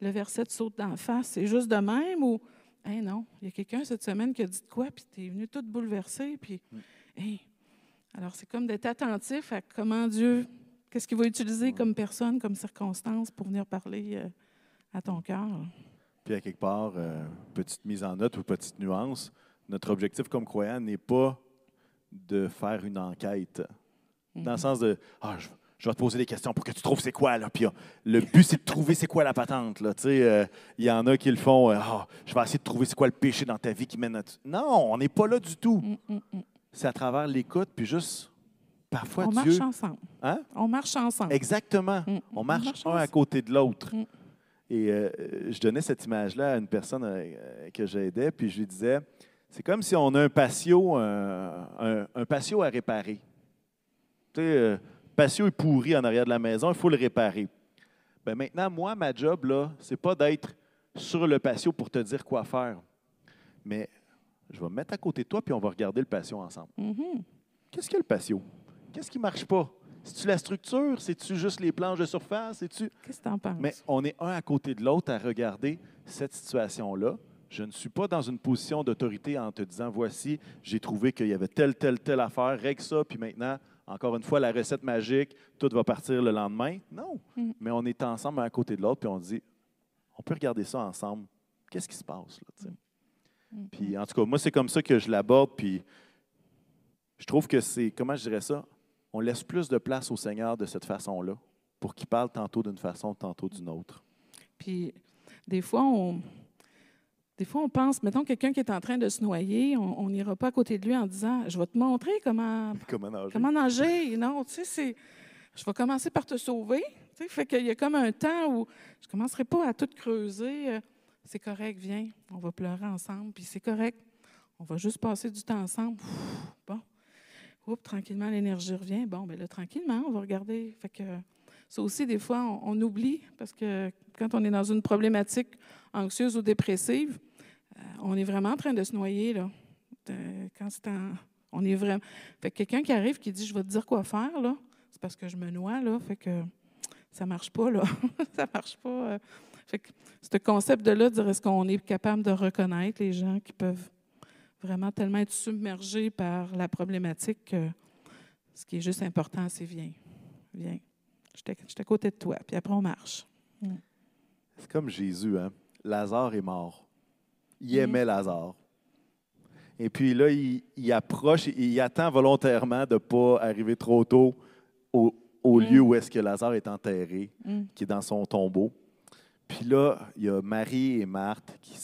[SPEAKER 2] le verset te saute d'en face? C'est juste de même ou Hey, non, il y a quelqu'un cette semaine qui a dit de quoi, puis tu es venu tout bouleversé. Puis, mm. Alors, c'est comme d'être attentif à comment Dieu, qu'est-ce qu'il va utiliser comme personne, comme circonstance pour venir parler euh, à ton cœur?
[SPEAKER 1] Puis, à quelque part, euh, petite mise en note ou petite nuance, notre objectif comme croyant n'est pas de faire une enquête. Dans le mm-hmm. sens de, ah, je, je vais te poser des questions pour que tu trouves c'est quoi. Là. Puis, le but, c'est de trouver c'est quoi la patente. Il euh, y en a qui le font. Ah, je vais essayer de trouver c'est quoi le péché dans ta vie qui mène à. Non, on n'est pas là du tout. Mm, mm, mm. C'est à travers l'écoute, puis juste parfois
[SPEAKER 2] on
[SPEAKER 1] Dieu.
[SPEAKER 2] marche ensemble.
[SPEAKER 1] Hein?
[SPEAKER 2] On marche ensemble.
[SPEAKER 1] Exactement.
[SPEAKER 2] Mm.
[SPEAKER 1] On marche,
[SPEAKER 2] marche
[SPEAKER 1] un à côté de l'autre.
[SPEAKER 2] Mm.
[SPEAKER 1] Et euh, je donnais cette image-là à une personne euh, que j'aidais, puis je lui disais, c'est comme si on a un patio, un, un- un patio à réparer. Tu sais, euh, le patio est pourri en arrière de la maison, il faut le réparer. Ben maintenant, moi, ma job, là, c'est pas d'être sur le patio pour te dire quoi faire. Mais je vais me mettre à côté de toi, puis on va regarder le patio ensemble.
[SPEAKER 2] Mhm.
[SPEAKER 1] Qu'est-ce que le patio? Qu'est-ce qui ne marche pas? C'est-tu la structure? C'est-tu juste les planches de surface? C'est-tu...
[SPEAKER 2] Qu'est-ce que tu en penses?
[SPEAKER 1] Mais on est un à côté de l'autre à regarder cette situation-là. Je ne suis pas dans une position d'autorité en te disant voici, j'ai trouvé qu'il y avait telle, telle, telle affaire, règle ça, puis maintenant, encore une fois, la recette magique, tout va partir le lendemain. Non.
[SPEAKER 2] Mm.
[SPEAKER 1] Mais on est ensemble un à côté de l'autre, puis on dit on peut regarder ça ensemble. Qu'est-ce qui se passe? Là, sais?
[SPEAKER 2] Mhm.
[SPEAKER 1] Puis en tout cas, moi, c'est comme ça que je l'aborde, puis je trouve que c'est, comment je dirais ça? On laisse plus de place au Seigneur de cette façon-là pour qu'il parle tantôt d'une façon, tantôt d'une autre.
[SPEAKER 2] Puis, des fois, on, des fois, on pense, mettons, quelqu'un qui est en train de se noyer, on n'ira pas à côté de lui en disant Je vais te montrer comment, *laughs*
[SPEAKER 1] Comment nager?
[SPEAKER 2] comment nager. Non, tu sais, c'est. Je vais commencer par te sauver. Tu sais, fait qu'il y a comme un temps où je ne commencerai pas à tout creuser. Euh, C'est correct, viens, on va pleurer ensemble, puis c'est correct. On va juste passer du temps ensemble. Ouf, bon. Oups, tranquillement, l'énergie revient. Bon, bien là, tranquillement, on va regarder. Fait que ça aussi, des fois, on, oublie parce que quand on est dans une problématique anxieuse ou dépressive, euh, on est vraiment en train de se noyer, là. Quand c'est en- on est vraiment. Fait que quelqu'un qui arrive qui dit Je vais te dire quoi faire, là, c'est parce que je me noie, là. Fait que ça marche pas, là. *laughs* ça marche pas. euh. Fait que ce concept de là, dire est-ce qu'on est capable de reconnaître les gens qui peuvent vraiment tellement être submergés par la problématique que ce qui est juste important, c'est viens, viens. Je suis à- côté de toi, puis après on marche.
[SPEAKER 1] C'est comme Jésus, hein? Lazare est mort. Il
[SPEAKER 2] Mhm.
[SPEAKER 1] aimait Lazare. Et puis là, il, il approche, il attend volontairement de ne pas arriver trop tôt au, au
[SPEAKER 2] Mhm.
[SPEAKER 1] lieu où est-ce que Lazare est enterré,
[SPEAKER 2] Mm.
[SPEAKER 1] qui est dans son tombeau. Puis là, il y a Marie et Marthe qui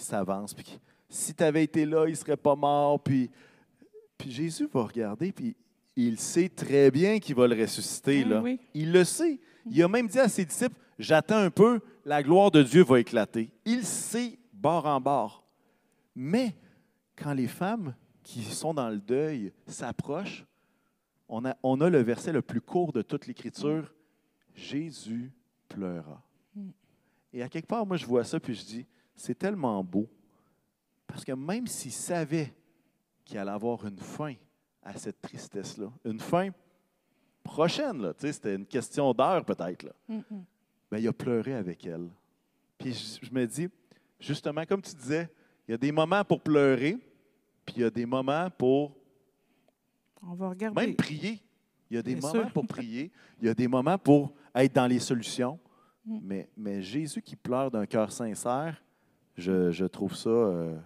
[SPEAKER 1] s'avancent. Puis qui- si tu avais été là, il ne serait pas mort. Puis, puis Jésus va regarder, puis il sait très bien qu'il va le ressusciter.
[SPEAKER 2] Ah
[SPEAKER 1] là.
[SPEAKER 2] oui.
[SPEAKER 1] Il le sait. Il a même dit à ses disciples, j'attends un peu, la gloire de Dieu va éclater. Il sait bord en bord. Mais quand les femmes qui sont dans le deuil s'approchent, on a, on a le verset le plus court de toute l'Écriture, Jésus pleura.
[SPEAKER 2] Mm.
[SPEAKER 1] Et à quelque part, moi, je vois ça, puis je dis, c'est tellement beau. Parce que même s'il savait qu'il allait avoir une fin à cette tristesse-là, une fin prochaine, là, c'était une question d'heure peut-être, là,
[SPEAKER 2] Mm, mm.
[SPEAKER 1] ben, il a pleuré avec elle. Puis je, je me dis, justement, comme tu disais, il y a des moments pour pleurer, puis il y a des moments pour
[SPEAKER 2] On va regarder.
[SPEAKER 1] même prier. Il y a des
[SPEAKER 2] Bien
[SPEAKER 1] moments
[SPEAKER 2] sûr.
[SPEAKER 1] pour prier, il y a des moments pour être dans les solutions.
[SPEAKER 2] Mm.
[SPEAKER 1] Mais, mais Jésus qui pleure d'un cœur sincère, je, je trouve ça euh,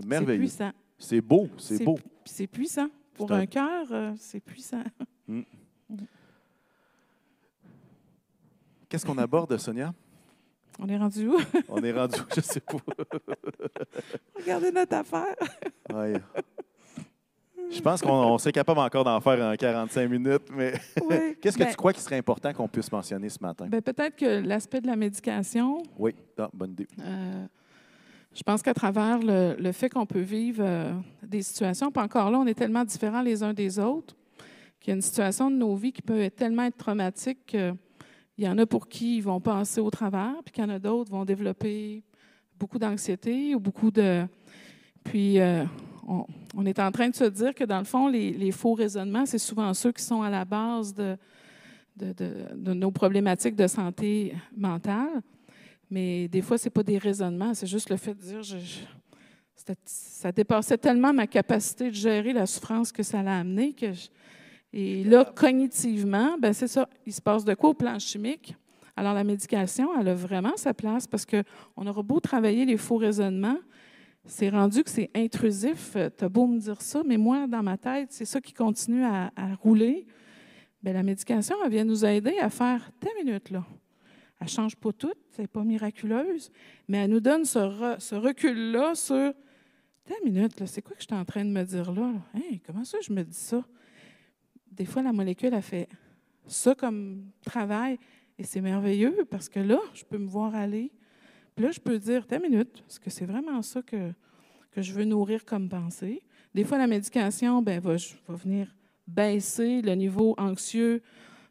[SPEAKER 2] c'est puissant.
[SPEAKER 1] C'est beau, c'est beau.
[SPEAKER 2] C'est puissant. Pour
[SPEAKER 1] un-
[SPEAKER 2] un cœur, euh, c'est puissant.
[SPEAKER 1] Qu'est-ce qu'on aborde, Sonia?
[SPEAKER 2] On est rendu où? *laughs*
[SPEAKER 1] On est rendu, je sais pas.
[SPEAKER 2] Regardez notre affaire.
[SPEAKER 1] Ouais. Je pense qu'on on serait capable encore d'en faire en 45 minutes, mais
[SPEAKER 2] Oui. *laughs*
[SPEAKER 1] qu'est-ce que
[SPEAKER 2] Ben,
[SPEAKER 1] tu crois qu'il serait important qu'on puisse mentionner ce matin?
[SPEAKER 2] ben, Peut-être que l'aspect de la médication,
[SPEAKER 1] Oui, ah, bonne idée.
[SPEAKER 2] Euh, je pense qu'à travers le, fait qu'on peut vivre euh, des situations, puis encore là, on est tellement différents les uns des autres, qu'il y a une situation de nos vies qui peut être tellement être traumatique qu'il y en a pour qui ils vont passer au travers, puis qu'il y en a d'autres vont développer beaucoup d'anxiété ou beaucoup de... Puis, euh, on, est en train de se dire que, dans le fond, les, faux raisonnements, c'est souvent ceux qui sont à la base de nos problématiques de santé mentale. Mais des fois, ce n'est pas des raisonnements, c'est juste le fait de dire je, ça dépassait tellement ma capacité de gérer la souffrance que ça l'a amené que je- et là, cognitivement, ben c'est ça. Il se passe de quoi au plan chimique? Alors, la médication, elle a vraiment sa place parce qu'on aura beau travailler les faux raisonnements, c'est rendu que c'est intrusif. Tu as beau me dire ça, mais moi, dans ma tête, c'est ça qui continue à, à rouler. Bien, la médication, elle vient nous aider à faire ta minute, là. Elle ne change pas tout, n'est pas miraculeuse, mais elle nous donne ce, re- ce recul-là sur ta minute, là, c'est quoi que je suis en train de me dire là? Hein, comment ça je me dis ça? des fois, la molécule a fait ça comme travail et c'est merveilleux parce que là, je peux me voir aller. Puis là, je peux dire, t'as minute, est-ce que c'est vraiment ça que, que je veux nourrir comme pensée? Des fois, la médication ben, va, va venir baisser le niveau anxieux,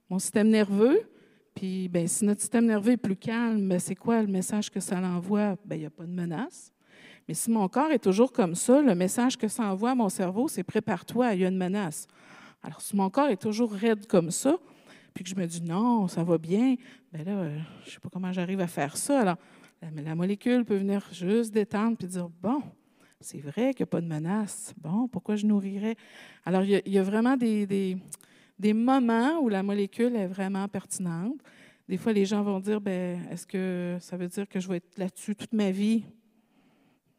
[SPEAKER 2] mon système nerveux. Puis, ben, si notre système nerveux est plus calme, ben, c'est quoi le message que ça l'envoie? Ben, il n'y a pas de menace. Mais si mon corps est toujours comme ça, le message que ça envoie à mon cerveau, c'est prépare-toi, il y a une menace. Alors, si mon corps est toujours raide comme ça, puis que je me dis non, ça va bien, bien là, euh, je ne sais pas comment j'arrive à faire ça. Alors, la, molécule peut venir juste détendre puis dire bon, c'est vrai qu'il n'y a pas de menace. Bon, pourquoi je nourrirais? Alors, il y a, vraiment des, des, moments où la molécule est vraiment pertinente. Des fois, les gens vont dire ben, est-ce que ça veut dire que je vais être là-dessus toute ma vie?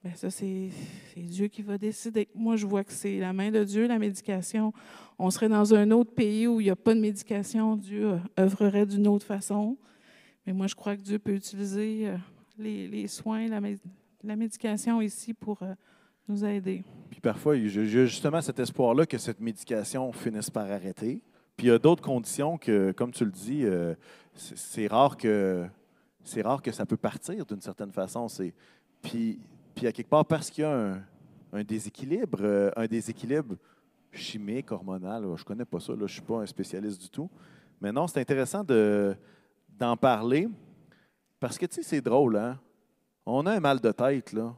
[SPEAKER 2] Bien, ça, c'est Dieu qui va décider. Moi, je vois que c'est la main de Dieu, la médication. On serait dans un autre pays où il n'y a pas de médication. Dieu œuvrerait d'une autre façon. Mais moi, je crois que Dieu peut utiliser euh, les, soins, la, médication ici pour euh, nous aider.
[SPEAKER 1] Puis parfois, il y a justement cet espoir-là que cette médication finisse par arrêter. Puis il y a d'autres conditions que, comme tu le dis, euh, c'est rare que c'est rare que ça peut partir d'une certaine façon. Puis puis à quelque part, parce qu'il y a un, déséquilibre, euh, un déséquilibre chimique, hormonal, je connais pas ça, je ne suis pas un spécialiste du tout. Mais non, c'est intéressant d'en parler parce que, tu sais, c'est drôle, hein? On a un mal de tête, là.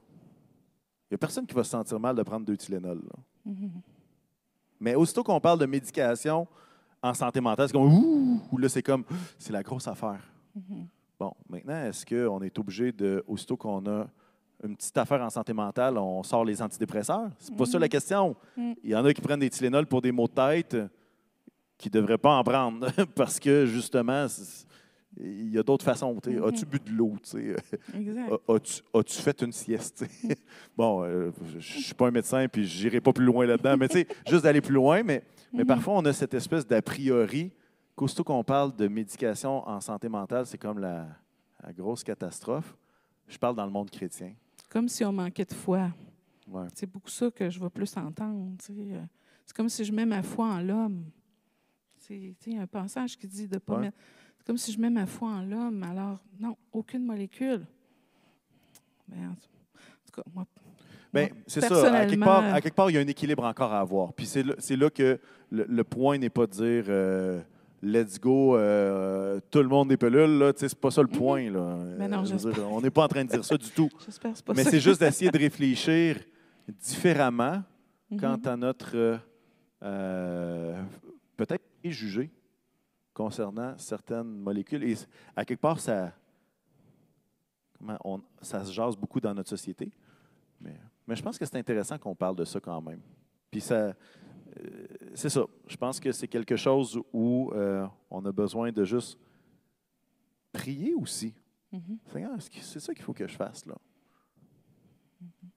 [SPEAKER 1] N'y a personne qui va se sentir mal de prendre deux Tylenol. Mais aussitôt qu'on parle de médication en santé mentale, c'est comme ouh, là, c'est comme c'est la grosse affaire. Bon, maintenant, est-ce qu'on est obligé de, aussitôt qu'on a une petite affaire en santé mentale, on sort les antidépresseurs? C'est pas ça la question. Il y en a qui prennent des Tylenol pour des maux de tête qui ne devraient pas en prendre *laughs* parce que, justement, il y a d'autres façons. As-tu bu de l'eau? As-tu fait une sieste? *laughs* bon, euh, je ne suis pas un médecin puis je n'irai pas plus loin là-dedans, mais *laughs* juste d'aller plus loin. Mais, mais mm-hmm. parfois, on a cette espèce d'a priori qu'aussitôt qu'on parle de médication en santé mentale, c'est comme la grosse catastrophe. Je parle dans le monde chrétien
[SPEAKER 2] comme si on manquait de foi. C'est beaucoup ça que je vais plus entendre. Euh, c'est comme si je mets ma foi en l'homme. C'est un passage qui dit de pas mettre. C'est comme si je mets ma foi en l'homme. Alors, non, aucune molécule. Ben, en tout cas, moi.
[SPEAKER 1] Ben, c'est ça. À quelque, part, à quelque, part, il y a un équilibre encore à avoir. Puis c'est là, là, que le, point n'est pas de dire. Euh, let's go, euh, tout le monde des pelules, là, c'est pas ça le mhm. point. Là.
[SPEAKER 2] Mais non,
[SPEAKER 1] on n'est pas en train de dire ça du tout.
[SPEAKER 2] pas
[SPEAKER 1] Mais c'est juste d'essayer de *laughs* réfléchir différemment mhm. quant à notre euh, peut-être préjugé concernant certaines molécules. Et à quelque part, ça, on, ça se jase beaucoup dans notre société. Mais, mais je pense que c'est intéressant qu'on parle de ça quand même. Puis ça, euh, c'est ça. Je pense que c'est quelque chose où euh, on a besoin de juste prier aussi. Mm-hmm. c'est ça qu'il faut que je fasse là? Mm-hmm.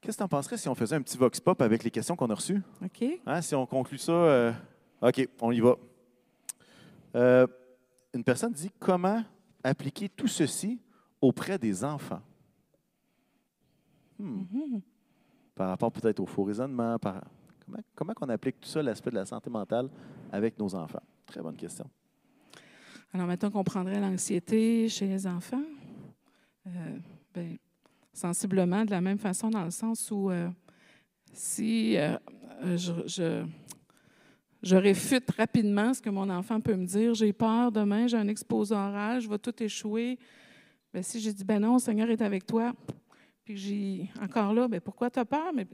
[SPEAKER 1] Qu'est-ce que tu en penserais si on faisait un petit vox pop avec les questions qu'on a reçues?
[SPEAKER 2] OK.
[SPEAKER 1] Hein, si on conclut ça, euh, OK, on y va. une personne dit comment appliquer tout ceci auprès des enfants? Hmm. Par rapport peut-être au faux raisonnement, par, comment, comment on applique tout ça, l'aspect de la santé mentale, avec nos enfants? Très bonne question.
[SPEAKER 2] Alors, maintenant qu'on prendrait l'anxiété chez les enfants, euh, ben, sensiblement de la même façon, dans le sens où euh, si euh, je, je, réfute rapidement ce que mon enfant peut me dire, j'ai peur demain, j'ai un exposé oral, je vais tout échouer. Bien, si j'ai dit, ben non, le Seigneur est avec toi, puis j'ai encore là, bien, pourquoi tu as peur? Mais,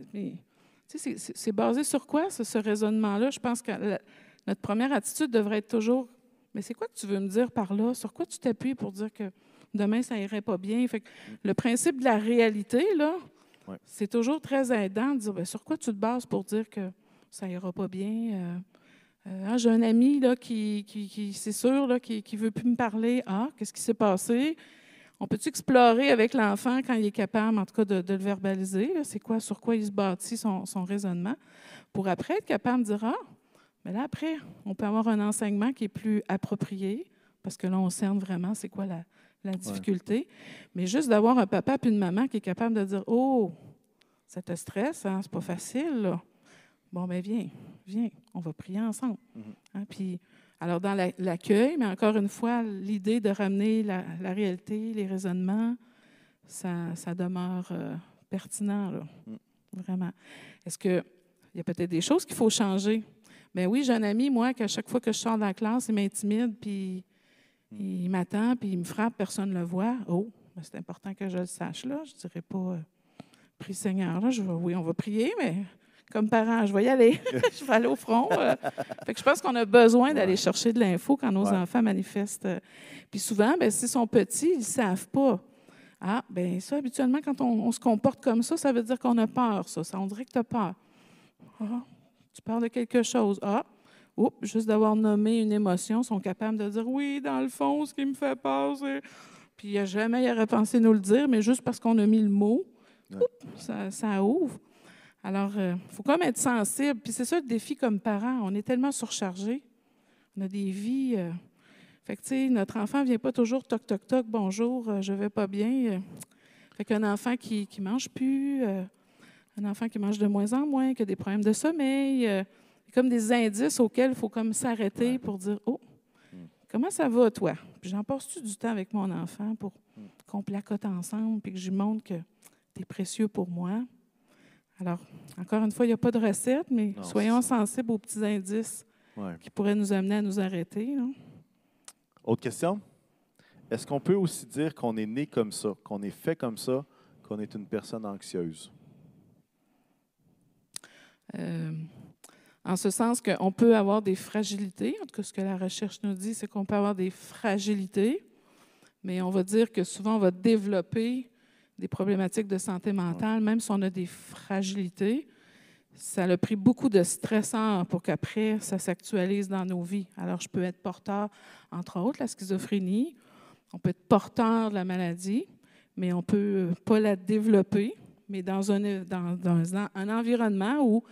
[SPEAKER 2] c'est basé sur quoi, ce, raisonnement-là? Je pense que notre première attitude devrait être toujours Mais c'est quoi que tu veux me dire par là? Sur quoi tu t'appuies pour dire que demain, ça irait pas bien? Fait le principe de la réalité, là, c'est toujours très aidant de dire ben, sur quoi tu te bases pour dire que ça ira pas bien? Euh, euh, ah, j'ai un ami là, qui, qui, c'est sûr, là, qui ne veut plus me parler. Ah, qu'est-ce qui s'est passé? On peut explorer avec l'enfant quand il est capable, en tout cas, de, le verbaliser? C'est quoi, sur quoi il se bâtit son, raisonnement, pour après être capable de dire Ah, mais là, après, on peut avoir un enseignement qui est plus approprié, parce que là, on cerne vraiment c'est quoi la, difficulté. Mais juste d'avoir un papa et une maman qui est capable de dire Oh, ça te stresse, hein? c'est pas facile. Bon, ben viens, viens, on va prier ensemble.
[SPEAKER 1] Mhm.
[SPEAKER 2] Hein, puis, alors, dans la- l'accueil, mais encore une fois, l'idée de ramener la, la réalité, les raisonnements, ça, ça demeure euh, pertinent, là.
[SPEAKER 1] Mm.
[SPEAKER 2] Vraiment. Est-ce qu'il y a peut-être des choses qu'il faut changer? Ben oui, j'ai un ami, moi, qu'à chaque fois que je sors de la classe, il m'intimide, puis
[SPEAKER 1] Mm.
[SPEAKER 2] il m'attend, puis il me frappe, personne ne le voit. Oh, ben c'est important que je le sache, là. Je ne dirais pas, euh, prie Seigneur, là. Je vais- oui, on va prier, mais comme parent, je vais y aller. *laughs* *laughs* je vais aller au front. euh. Fait que je pense qu'on a besoin d'aller
[SPEAKER 1] Ouais.
[SPEAKER 2] chercher de l'info quand nos
[SPEAKER 1] Ouais.
[SPEAKER 2] enfants manifestent. euh. Puis souvent, ben, s'ils sont petits, ils ne savent pas. Ah, bien ça, habituellement, quand on, on se comporte comme ça, ça veut dire qu'on a peur, ça. Ça, on dirait que tu as peur. Ah, tu parles de quelque chose. Ah, oups, juste d'avoir nommé une émotion, ils sont capables de dire oui, dans le fond, ce qui me fait peur, c'est. Puis il n'y a jamais, il aurait pensé nous le dire, mais juste parce qu'on a mis le mot, oups, ça, ça ouvre. Alors, il faut quand même être sensible. Puis c'est ça le défi comme parent. On est tellement surchargés. On a des vies. euh, Fait que, tu sais, notre enfant ne vient pas toujours toc, toc, toc, bonjour, euh, je vais pas bien. euh. Fait qu'un enfant qui ne mange plus, euh, un enfant qui mange de moins en moins, qui a des problèmes de sommeil, euh, comme des indices auxquels il faut comme s'arrêter pour dire Oh,
[SPEAKER 1] Mm.
[SPEAKER 2] comment ça va, toi? Puis j'en passe-tu du temps avec mon enfant pour
[SPEAKER 1] Mm.
[SPEAKER 2] qu'on placote ensemble puis que je lui montre que tu es précieux pour moi? Alors, encore une fois, il n'y a pas de recette, mais
[SPEAKER 1] Non,
[SPEAKER 2] soyons sensibles aux petits indices
[SPEAKER 1] Ouais.
[SPEAKER 2] qui pourraient nous amener à nous arrêter. là.
[SPEAKER 1] Autre question? Est-ce qu'on peut aussi dire qu'on est né comme ça, qu'on est fait comme ça, qu'on est une personne anxieuse?
[SPEAKER 2] Euh, en ce sens qu'on peut avoir des fragilités. En tout cas, ce que la recherche nous dit, c'est qu'on peut avoir des fragilités, mais on va dire que souvent, on va développer des problématiques de santé mentale, même si on a des fragilités. Ça a pris beaucoup de stresseurs pour qu'après, ça s'actualise dans nos vies. Alors, je peux être porteur, entre autres, la schizophrénie. On peut être porteur de la maladie, mais on ne peut pas la développer. Mais dans un, dans, dans un, un environnement où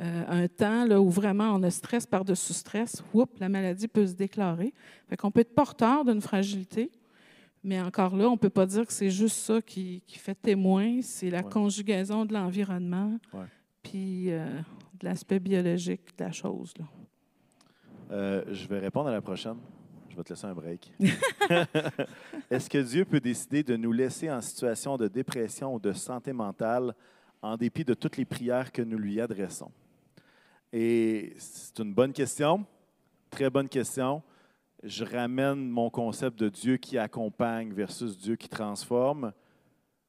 [SPEAKER 2] euh, un temps là, où vraiment on a stress par-dessus stress, whoop, la maladie peut se déclarer. Fait qu'on peut être porteur d'une fragilité, mais encore là, on ne peut pas dire que c'est juste ça qui, qui fait témoin, c'est la
[SPEAKER 1] Ouais.
[SPEAKER 2] conjugaison de l'environnement,
[SPEAKER 1] Ouais.
[SPEAKER 2] puis euh, de l'aspect biologique de la chose. Là.
[SPEAKER 1] Euh, je vais répondre à la prochaine. Je vais te laisser un break. *laughs* Est-ce que Dieu peut décider de nous laisser en situation de dépression ou de santé mentale en dépit de toutes les prières que nous lui adressons? Et c'est une bonne question, très bonne question. Je ramène mon concept de Dieu qui accompagne versus Dieu qui transforme.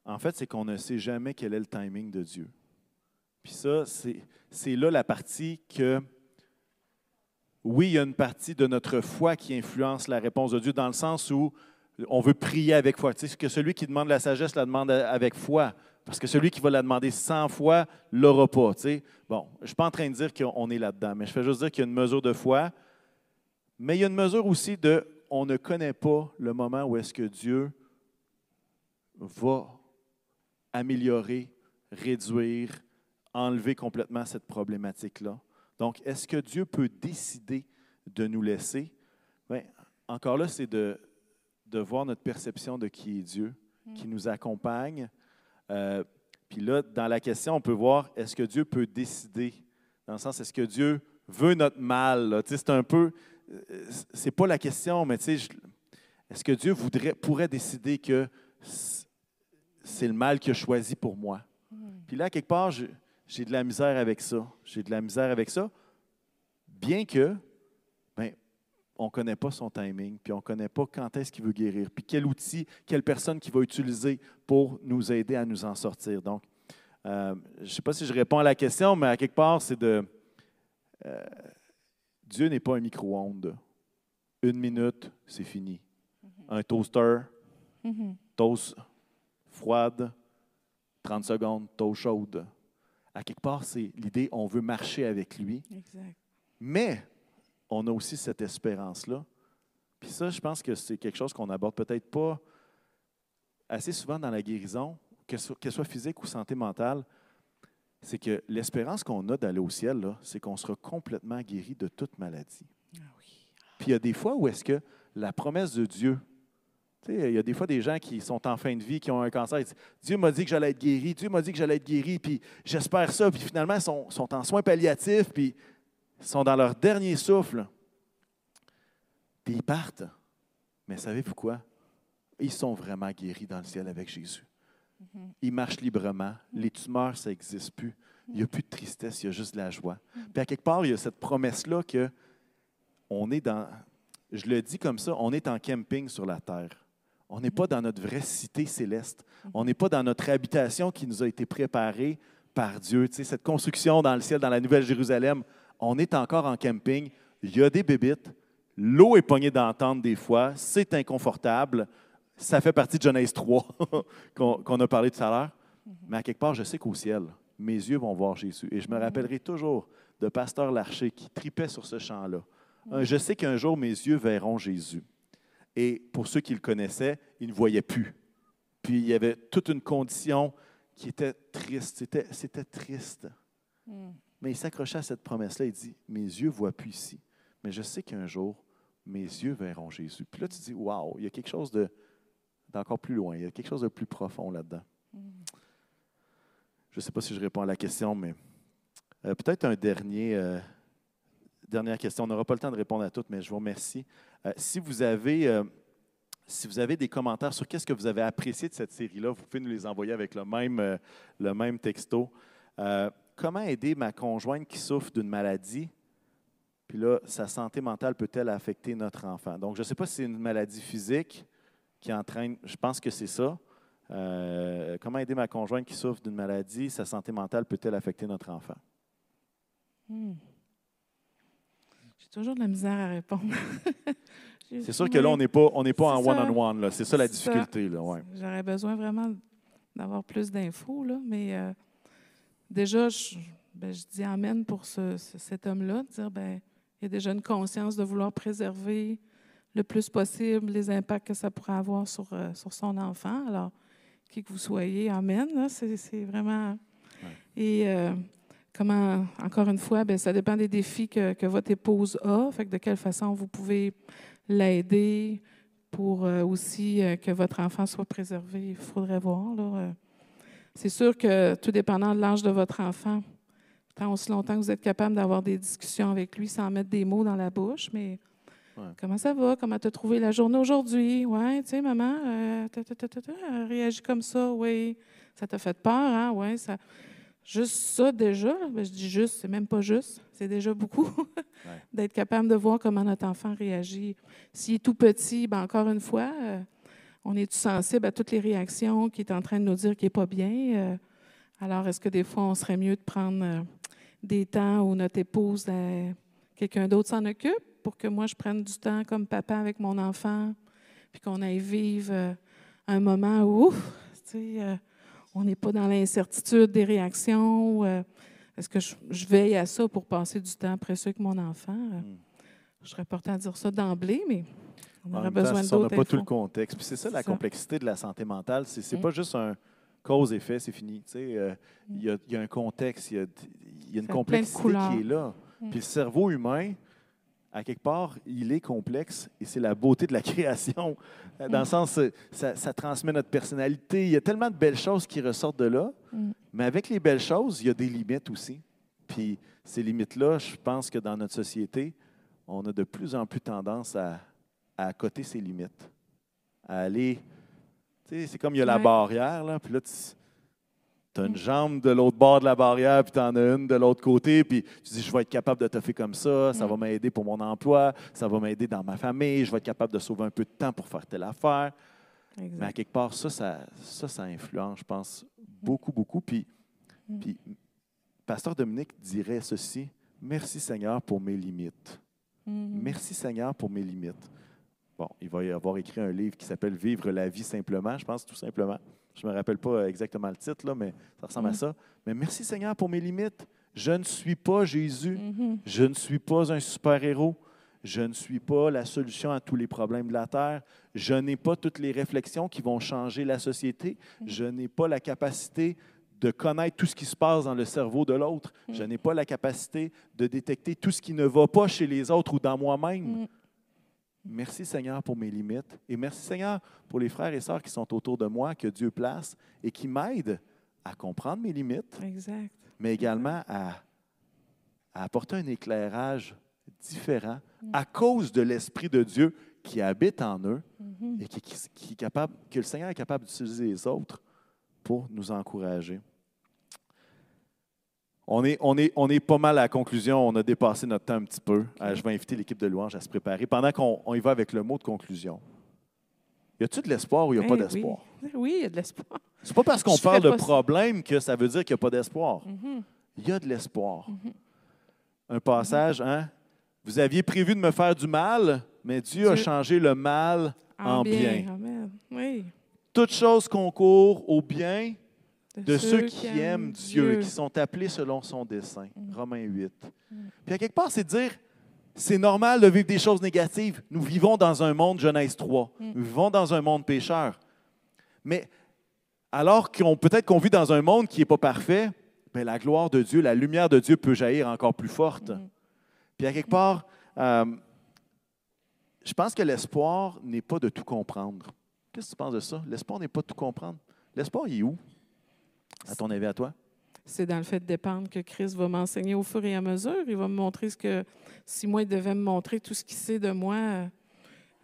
[SPEAKER 1] En fait, c'est qu'on ne sait jamais quel est le timing de Dieu. Puis ça, c'est là la partie que oui, il y a une partie de notre foi qui influence la réponse de Dieu dans le sens où on veut prier avec foi. Tu sais, que celui qui demande la sagesse la demande avec foi. Parce que celui qui va la demander 100 fois l'aura pas. tu sais. Bon, je ne suis pas en train de dire qu'on est là-dedans, mais je fais juste dire qu'il y a une mesure de foi. Mais il y a une mesure aussi de on ne connaît pas le moment où est-ce que Dieu va améliorer, réduire, enlever complètement cette problématique-là. Donc, est-ce que Dieu peut décider de nous laisser? Bien, encore là, c'est de, de voir notre perception de qui est Dieu, qui nous accompagne. Euh, puis là, dans la question, on peut voir, est-ce que Dieu peut décider? Dans le sens, est-ce que Dieu veut notre mal? là? Tu sais, C'est un peu, c'est pas la question, mais tu sais, est-ce que Dieu voudrait, pourrait décider que c'est le mal qu'il a choisi pour moi? Puis là, quelque part, j'ai de la misère avec ça. J'ai de la misère avec ça. Bien que, ben, on ne connaît pas son timing, puis on ne connaît pas quand est-ce qu'il veut guérir, puis quel outil, quelle personne qu'il va utiliser pour nous aider à nous en sortir. Donc, euh, je ne sais pas si je réponds à la question, mais à quelque part, c'est de. euh, Dieu n'est pas un micro-ondes. Une minute, c'est fini. Un toaster,
[SPEAKER 2] Mhm.
[SPEAKER 1] toast froide, 30 secondes, toast chaude. À quelque part, c'est l'idée, on veut marcher avec lui,
[SPEAKER 2] Exact.
[SPEAKER 1] mais on a aussi cette espérance-là. Puis ça, je pense que c'est quelque chose qu'on n'aborde peut-être pas assez souvent dans la guérison, qu'elle soit physique ou santé mentale. C'est que l'espérance qu'on a d'aller au ciel, c'est qu'on sera complètement guéri de toute maladie.
[SPEAKER 2] Ah oui.
[SPEAKER 1] Puis il y a des fois où est-ce que la promesse de Dieu Tu sais, il y a des fois des gens qui sont en fin de vie, qui ont un cancer, ils disent Dieu m'a dit que j'allais être guéri, Dieu m'a dit que j'allais être guéri, puis j'espère ça, puis finalement, ils sont, sont en soins palliatifs, puis ils sont dans leur dernier souffle. Puis ils partent. Mais savez-vous quoi? Ils sont vraiment guéris dans le ciel avec Jésus. Ils marchent librement. Les tumeurs, ça n'existe plus. Il n'y a plus de tristesse, il y a juste de la joie. Puis à quelque part, il y a cette promesse-là que on est dans, je le dis comme ça, on est en camping sur la terre. On n'est pas dans notre vraie cité céleste. On n'est pas dans notre habitation qui nous a été préparée par Dieu. Tu sais, cette construction dans le ciel, dans la Nouvelle Jérusalem, on est encore en camping. Il y a des bébites. L'eau est pognée d'entendre des fois. C'est inconfortable. Ça fait partie de Genèse 3 *laughs* qu'on a parlé tout à l'heure. Mais à quelque part, je sais qu'au ciel, mes yeux vont voir Jésus. Et je me rappellerai toujours de Pasteur Larcher qui tripait sur ce chant-là. Je sais qu'un jour, mes yeux verront Jésus. Et pour ceux qui le connaissaient, ils ne voyaient plus. Puis il y avait toute une condition qui était triste. C'était, triste. Mais il s'accrochait à cette promesse-là. Il dit Mes yeux voient plus ici. Mais je sais qu'un jour, mes yeux verront Jésus. Puis là, tu dis Waouh, il y a quelque chose de, d'encore plus loin. Il y a quelque chose de plus profond là-dedans. Je ne sais pas si je réponds à la question, mais euh, peut-être un dernier. euh, dernière question. On n'aura pas le temps de répondre à toutes, mais je vous remercie. Euh, si, vous avez, si vous avez des commentaires sur qu'est-ce que vous avez apprécié de cette série-là, vous pouvez nous les envoyer avec le même, le même texto. Comment aider ma conjointe qui souffre d'une maladie? Puis là, sa santé mentale peut-elle affecter notre enfant? Donc, je ne sais pas si c'est une maladie physique qui entraîne, je pense que c'est ça. Euh, comment aider ma conjointe qui souffre d'une maladie? Sa santé mentale peut-elle affecter notre enfant?
[SPEAKER 2] Hmm. J'ai toujours de la misère à répondre. *laughs*
[SPEAKER 1] C'est sûr que là, on n'est pas, on pas en one-on-one. C'est ça la difficulté. Ouais.
[SPEAKER 2] J'aurais besoin vraiment d'avoir plus d'infos, mais euh, déjà, je, ben, je dis Amen pour ce- ce- cet homme-là, de dire, ben, il y a déjà une conscience de vouloir préserver le plus possible les impacts que ça pourrait avoir sur, euh, sur son enfant. Alors, qui que vous soyez, Amen, c'est vraiment... Et euh, comment, encore une fois, ben, ça dépend des défis que, que votre épouse a, fait que de quelle façon vous pouvez l'aider, pour euh, aussi euh, que votre enfant soit préservé. Il faudrait voir. là. C'est sûr que tout dépendant de l'âge de votre enfant, tant aussi longtemps que vous êtes capable d'avoir des discussions avec lui sans mettre des mots dans la bouche, mais
[SPEAKER 1] Ouais.
[SPEAKER 2] comment ça va? Comment tu as trouvé la journée aujourd'hui? Oui, tu sais, maman, euh, elle réagit comme ça, oui. Ça t'a fait peur, hein? Oui, ça. Juste ça, déjà, ben, je dis juste, c'est même pas juste, c'est déjà beaucoup *laughs* d'être capable de voir comment notre enfant réagit. S'il est tout petit, ben encore une fois, euh, on est sensible à toutes les réactions qui est en train de nous dire qu'il n'est pas bien. euh, alors, est-ce que des fois, on serait mieux de prendre euh, des temps où notre épouse, quelqu'un d'autre s'en occupe? Pour que moi, je prenne du temps comme papa avec mon enfant, puis qu'on aille vivre euh, un moment où, ouf, tu sais, euh, on n'est pas dans l'incertitude des réactions. euh, est-ce que je, je veille à ça pour passer du temps précieux avec mon enfant? Euh,
[SPEAKER 1] Mm.
[SPEAKER 2] Je serais portée à dire ça d'emblée, mais on aurait besoin
[SPEAKER 1] c'est ça, on n'a
[SPEAKER 2] d'autres
[SPEAKER 1] pas tout le contexte. Puis c'est ça la
[SPEAKER 2] ça.
[SPEAKER 1] complexité de la santé mentale. C'est n'est pas juste un cause-effet, c'est fini. Tu sais, euh, Il y, a, il y a un contexte, il y a, il y a une
[SPEAKER 2] de
[SPEAKER 1] complexité qui est là.
[SPEAKER 2] Mm.
[SPEAKER 1] Puis le cerveau humain, à quelque part, il est complexe et c'est la beauté de la *laughs* création. Euh, Dans le
[SPEAKER 2] Mm.
[SPEAKER 1] sens, euh, ça, ça transmet notre personnalité. Il y a tellement de belles choses qui ressortent de là.
[SPEAKER 2] Mm.
[SPEAKER 1] Mais avec les belles choses, il y a des limites aussi. Puis ces limites-là, je pense que dans notre société, on a de plus en plus tendance à, à accoter ces limites, à aller. Tu sais, c'est comme il y a la barrière, là, puis là, tu as une
[SPEAKER 2] Mm.
[SPEAKER 1] jambe de l'autre bord de la barrière, puis tu en as une de l'autre côté, puis tu dis, je vais être capable de toffer comme ça, ça
[SPEAKER 2] Mm.
[SPEAKER 1] va m'aider pour mon emploi, ça va m'aider dans ma famille, je vais être capable de sauver un peu de temps pour faire telle affaire. Mais à quelque part, ça, ça, ça, ça influence, je pense, beaucoup, beaucoup. Puis,
[SPEAKER 2] Mm.
[SPEAKER 1] puis Pasteur Dominique dirait ceci Merci Seigneur pour mes limites.
[SPEAKER 2] Mhm.
[SPEAKER 1] Merci Seigneur pour mes limites. Bon, il va y avoir écrit un livre qui s'appelle Vivre la vie simplement, je pense tout simplement. Je ne me rappelle pas exactement le titre, là, mais ça ressemble à
[SPEAKER 2] Mm.
[SPEAKER 1] ça. Mais merci Seigneur pour mes limites. Je ne suis pas Jésus.
[SPEAKER 2] Mhm.
[SPEAKER 1] Je ne suis pas un super-héros. Je ne suis pas la solution à tous les problèmes de la Terre. Je n'ai pas toutes les réflexions qui vont changer la société.
[SPEAKER 2] Mm.
[SPEAKER 1] Je n'ai pas la capacité de connaître tout ce qui se passe dans le cerveau de l'autre.
[SPEAKER 2] Mm.
[SPEAKER 1] Je n'ai pas la capacité de détecter tout ce qui ne va pas chez les autres ou dans moi-même.
[SPEAKER 2] Mm.
[SPEAKER 1] Merci Seigneur pour mes limites. Et merci Seigneur pour les frères et sœurs qui sont autour de moi, que Dieu place et qui m'aident à comprendre mes limites,
[SPEAKER 2] Exact.
[SPEAKER 1] mais également à, à apporter un éclairage différent à cause de l'Esprit de Dieu qui habite en eux
[SPEAKER 2] Mhm.
[SPEAKER 1] et qui, qui- qui est capable, que le Seigneur est capable d'utiliser les autres pour nous encourager. On est, on, est, on est pas mal à la conclusion. On a dépassé notre temps un petit peu. Euh, je vais inviter l'équipe de louange à se préparer. Pendant qu'on on y va avec le mot de conclusion, y a-t-il de l'espoir ou il n'y a pas
[SPEAKER 2] Eh
[SPEAKER 1] d'espoir?
[SPEAKER 2] Oui. oui, il y a de l'espoir.
[SPEAKER 1] C'est pas parce qu'on *laughs* parle de
[SPEAKER 2] pas
[SPEAKER 1] problème que ça veut dire qu'il n'y a pas d'espoir. Il y a de l'espoir. Un passage, hein? Vous aviez prévu de me faire du mal, mais Dieu a changé le mal en bien.
[SPEAKER 2] Amen. Oui.
[SPEAKER 1] Toutes choses concourent au bien de ceux qui aiment Dieu, et qui sont appelés selon son dessein. Romains 8. Puis à quelque part, c'est de dire, c'est normal de vivre des choses négatives. Nous vivons dans un monde Genèse 3. Nous vivons dans un monde pécheur. Mais alors qu'on peut-être qu'on vit dans un monde qui n'est pas parfait, ben, la gloire de Dieu, la lumière de Dieu peut jaillir encore plus forte. Puis à quelque part, euh, je pense que l'espoir n'est pas de tout comprendre. Qu'est-ce que tu penses de ça? L'espoir n'est pas de tout comprendre. L'espoir, il est où? À ton avis, à toi?
[SPEAKER 2] C'est dans le fait de dépendre que Christ va m'enseigner au fur et à mesure. Il va me montrer ce que, si moi, il devait me montrer tout ce qu'il sait de moi, euh,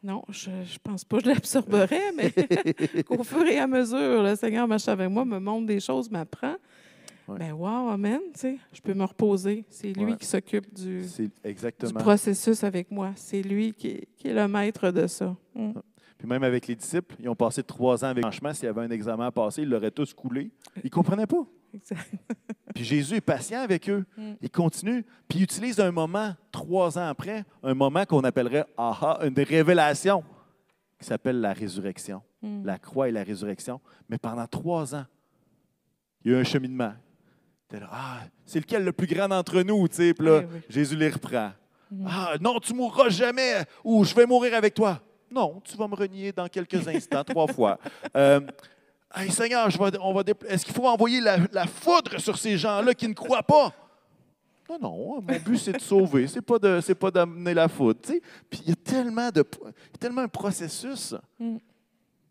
[SPEAKER 2] non, je ne pense pas que je l'absorberais, *laughs* mais *laughs* qu'au fur et à mesure, le Seigneur marche avec moi, me montre des choses, m'apprend.
[SPEAKER 1] Ouais.
[SPEAKER 2] Ben wow, amen, tu sais, je peux me reposer. C'est lui
[SPEAKER 1] Ouais.
[SPEAKER 2] qui s'occupe du, processus avec moi. C'est lui qui est, qui est le maître de ça. Mm.
[SPEAKER 1] Puis même avec les disciples, ils ont passé trois ans avec franchement, s'il y avait un examen à passer, ils l'auraient tous coulé. Ils ne comprenaient pas. Puis Jésus est patient avec eux.
[SPEAKER 2] Mm.
[SPEAKER 1] Il continue. Puis il utilise un moment, trois ans après, un moment qu'on appellerait aha, une révélation, qui s'appelle la résurrection.
[SPEAKER 2] Mm.
[SPEAKER 1] La croix et la résurrection. Mais pendant trois ans, il y a eu un cheminement. Ah, c'est lequel le plus grand d'entre nous? Puis là,
[SPEAKER 2] Oui, oui.
[SPEAKER 1] Jésus les reprend. Ah, non, tu mourras jamais, ou je vais mourir avec toi. Non, tu vas me renier dans quelques instants, trois *laughs* fois. Euh, Hey, Seigneur, je vais- on va dépl- est-ce qu'il faut envoyer la, la foudre sur ces gens-là qui ne croient pas? Non, non, mon but, c'est de sauver, c'est pas de, c'est pas d'amener la foudre. tu sais. Puis il y a tellement, de, il y a tellement un processus.
[SPEAKER 2] Mm.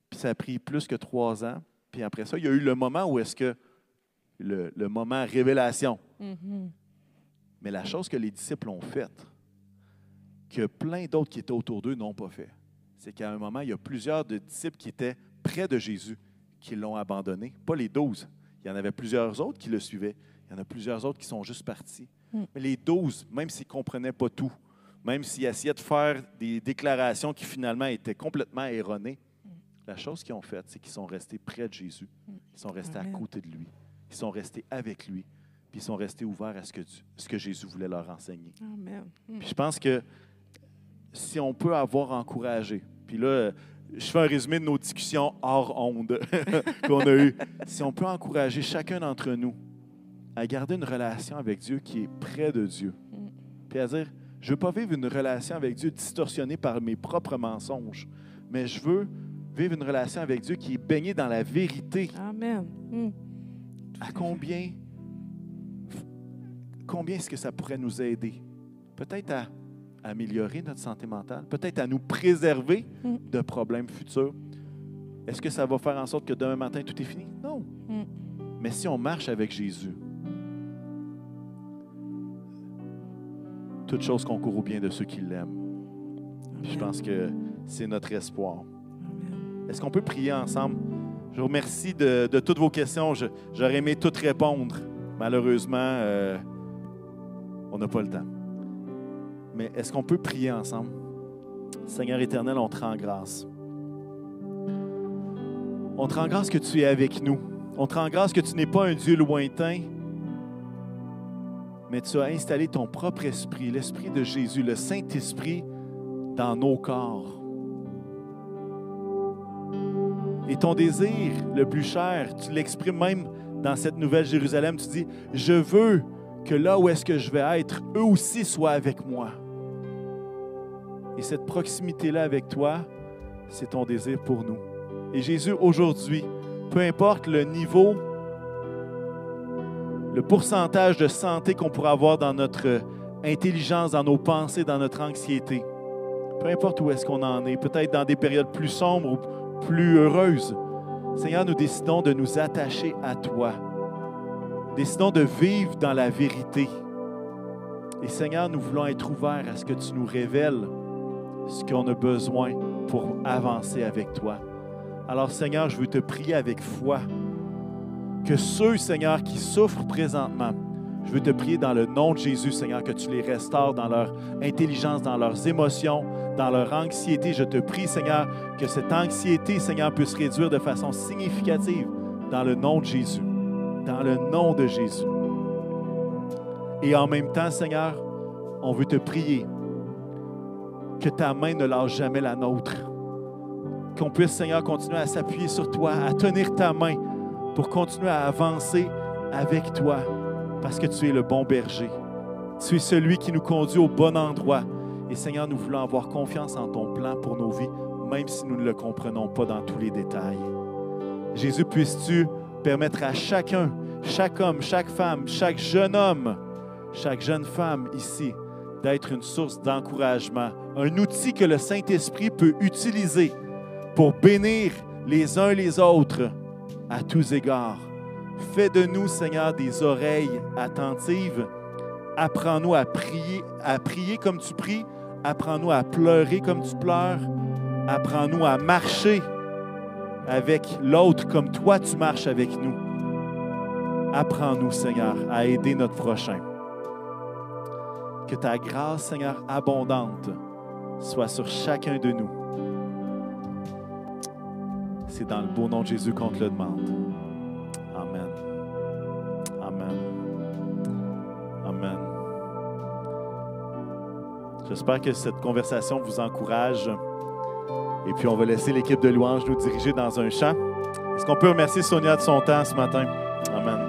[SPEAKER 1] Puis ça a pris plus que trois ans. Puis après ça, il y a eu le moment où est-ce que le, le moment révélation.
[SPEAKER 2] Mhm.
[SPEAKER 1] Mais la chose que les disciples ont faite, que plein d'autres qui étaient autour d'eux n'ont pas fait, c'est qu'à un moment, il y a plusieurs de disciples qui étaient près de Jésus qui l'ont abandonné. Pas les douze. Il y en avait plusieurs autres qui le suivaient. Il y en a plusieurs autres qui sont juste partis.
[SPEAKER 2] Mm.
[SPEAKER 1] Mais les douze, même s'ils ne comprenaient pas tout, même s'ils essayaient de faire des déclarations qui finalement étaient complètement erronées, la chose qu'ils ont faite, c'est qu'ils sont restés près de Jésus. Ils sont restés
[SPEAKER 2] Amen.
[SPEAKER 1] à côté de lui. Ils sont restés avec lui. Puis ils sont restés ouverts à ce que, Dieu- ce que Jésus voulait leur enseigner.
[SPEAKER 2] Amen. Mm.
[SPEAKER 1] Puis je pense que si on peut avoir encouragé, puis là, je fais un résumé de nos discussions hors onde *laughs* qu'on a eues. Si on peut encourager chacun d'entre nous à garder une relation avec Dieu qui est près de Dieu, puis à dire, je ne veux pas vivre une relation avec Dieu distorsionnée par mes propres mensonges, mais je veux vivre une relation avec Dieu qui est baignée dans la vérité.
[SPEAKER 2] Amen. Mm.
[SPEAKER 1] À combien, combien est-ce que ça pourrait nous aider? Peut-être à améliorer notre santé mentale, peut-être à nous préserver
[SPEAKER 2] Mm.
[SPEAKER 1] de problèmes futurs. Est-ce que ça va faire en sorte que demain matin tout est fini? Non.
[SPEAKER 2] Mm.
[SPEAKER 1] Mais si on marche avec Jésus, toute chose concourt au bien de ceux qui l'aiment. Je pense que c'est notre espoir. Est-ce qu'on peut prier ensemble? Je vous remercie de, de toutes vos questions. J'aurais aimé toutes répondre. Malheureusement, euh, on n'a pas le temps. Mais est-ce qu'on peut prier ensemble? Seigneur éternel, on te rend grâce. On te rend grâce que tu es avec nous. On te rend grâce que tu n'es pas un Dieu lointain, mais tu as installé ton propre esprit, l'esprit de Jésus, le Saint-Esprit, dans nos corps. Et ton désir le plus cher, tu l'exprimes même dans cette nouvelle Jérusalem. Tu dis, je veux que là où est-ce que je vais être, eux aussi soient avec moi. Et cette proximité-là avec toi, c'est ton désir pour nous. Et Jésus, aujourd'hui, peu importe le niveau, le pourcentage de santé qu'on pourra avoir dans notre intelligence, dans nos pensées, dans notre anxiété, peu importe où est-ce qu'on en est, peut-être dans des périodes plus sombres ou plus heureuses, Seigneur, nous décidons de nous attacher à toi. Décidons de vivre dans la vérité. Et Seigneur, nous voulons être ouverts à ce que tu nous révèles ce qu'on a besoin pour avancer avec toi. Alors Seigneur, je veux te prier avec foi que ceux, Seigneur, qui souffrent présentement, je veux te prier dans le nom de Jésus, Seigneur, que tu les restaures dans leur intelligence, dans leurs émotions, dans leur anxiété. Je te prie, Seigneur, que cette anxiété, Seigneur, puisse réduire de façon significative dans le nom de Jésus. Dans le nom de Jésus. Et en même temps, Seigneur, on veut te prier que ta main ne lâche jamais la nôtre. Qu'on puisse, Seigneur, continuer à s'appuyer sur toi, à tenir ta main pour continuer à avancer avec toi, parce que tu es le bon berger. Tu es celui qui nous conduit au bon endroit. Et Seigneur, nous voulons avoir confiance en ton plan pour nos vies, même si nous ne le comprenons pas dans tous les détails. Jésus, puisses-tu permettre à chacun, chaque homme, chaque femme, chaque jeune homme, chaque jeune femme ici, d'être une source d'encouragement, un outil que le Saint-Esprit peut utiliser pour bénir les uns les autres à tous égards. Fais de nous, Seigneur, des oreilles attentives. Apprends-nous à prier, à prier comme tu pries. Apprends-nous à pleurer comme tu pleures. Apprends-nous à marcher avec l'autre comme toi tu marches avec nous. Apprends-nous, Seigneur, à aider notre prochain. Que ta grâce, Seigneur, abondante soit sur chacun de nous. C'est dans le beau nom de Jésus qu'on te le demande. Amen. Amen. Amen. J'espère que cette conversation vous encourage. Et puis, on va laisser l'équipe de louanges nous diriger dans un chant. Est-ce qu'on peut remercier Sonia de son temps ce matin? Amen.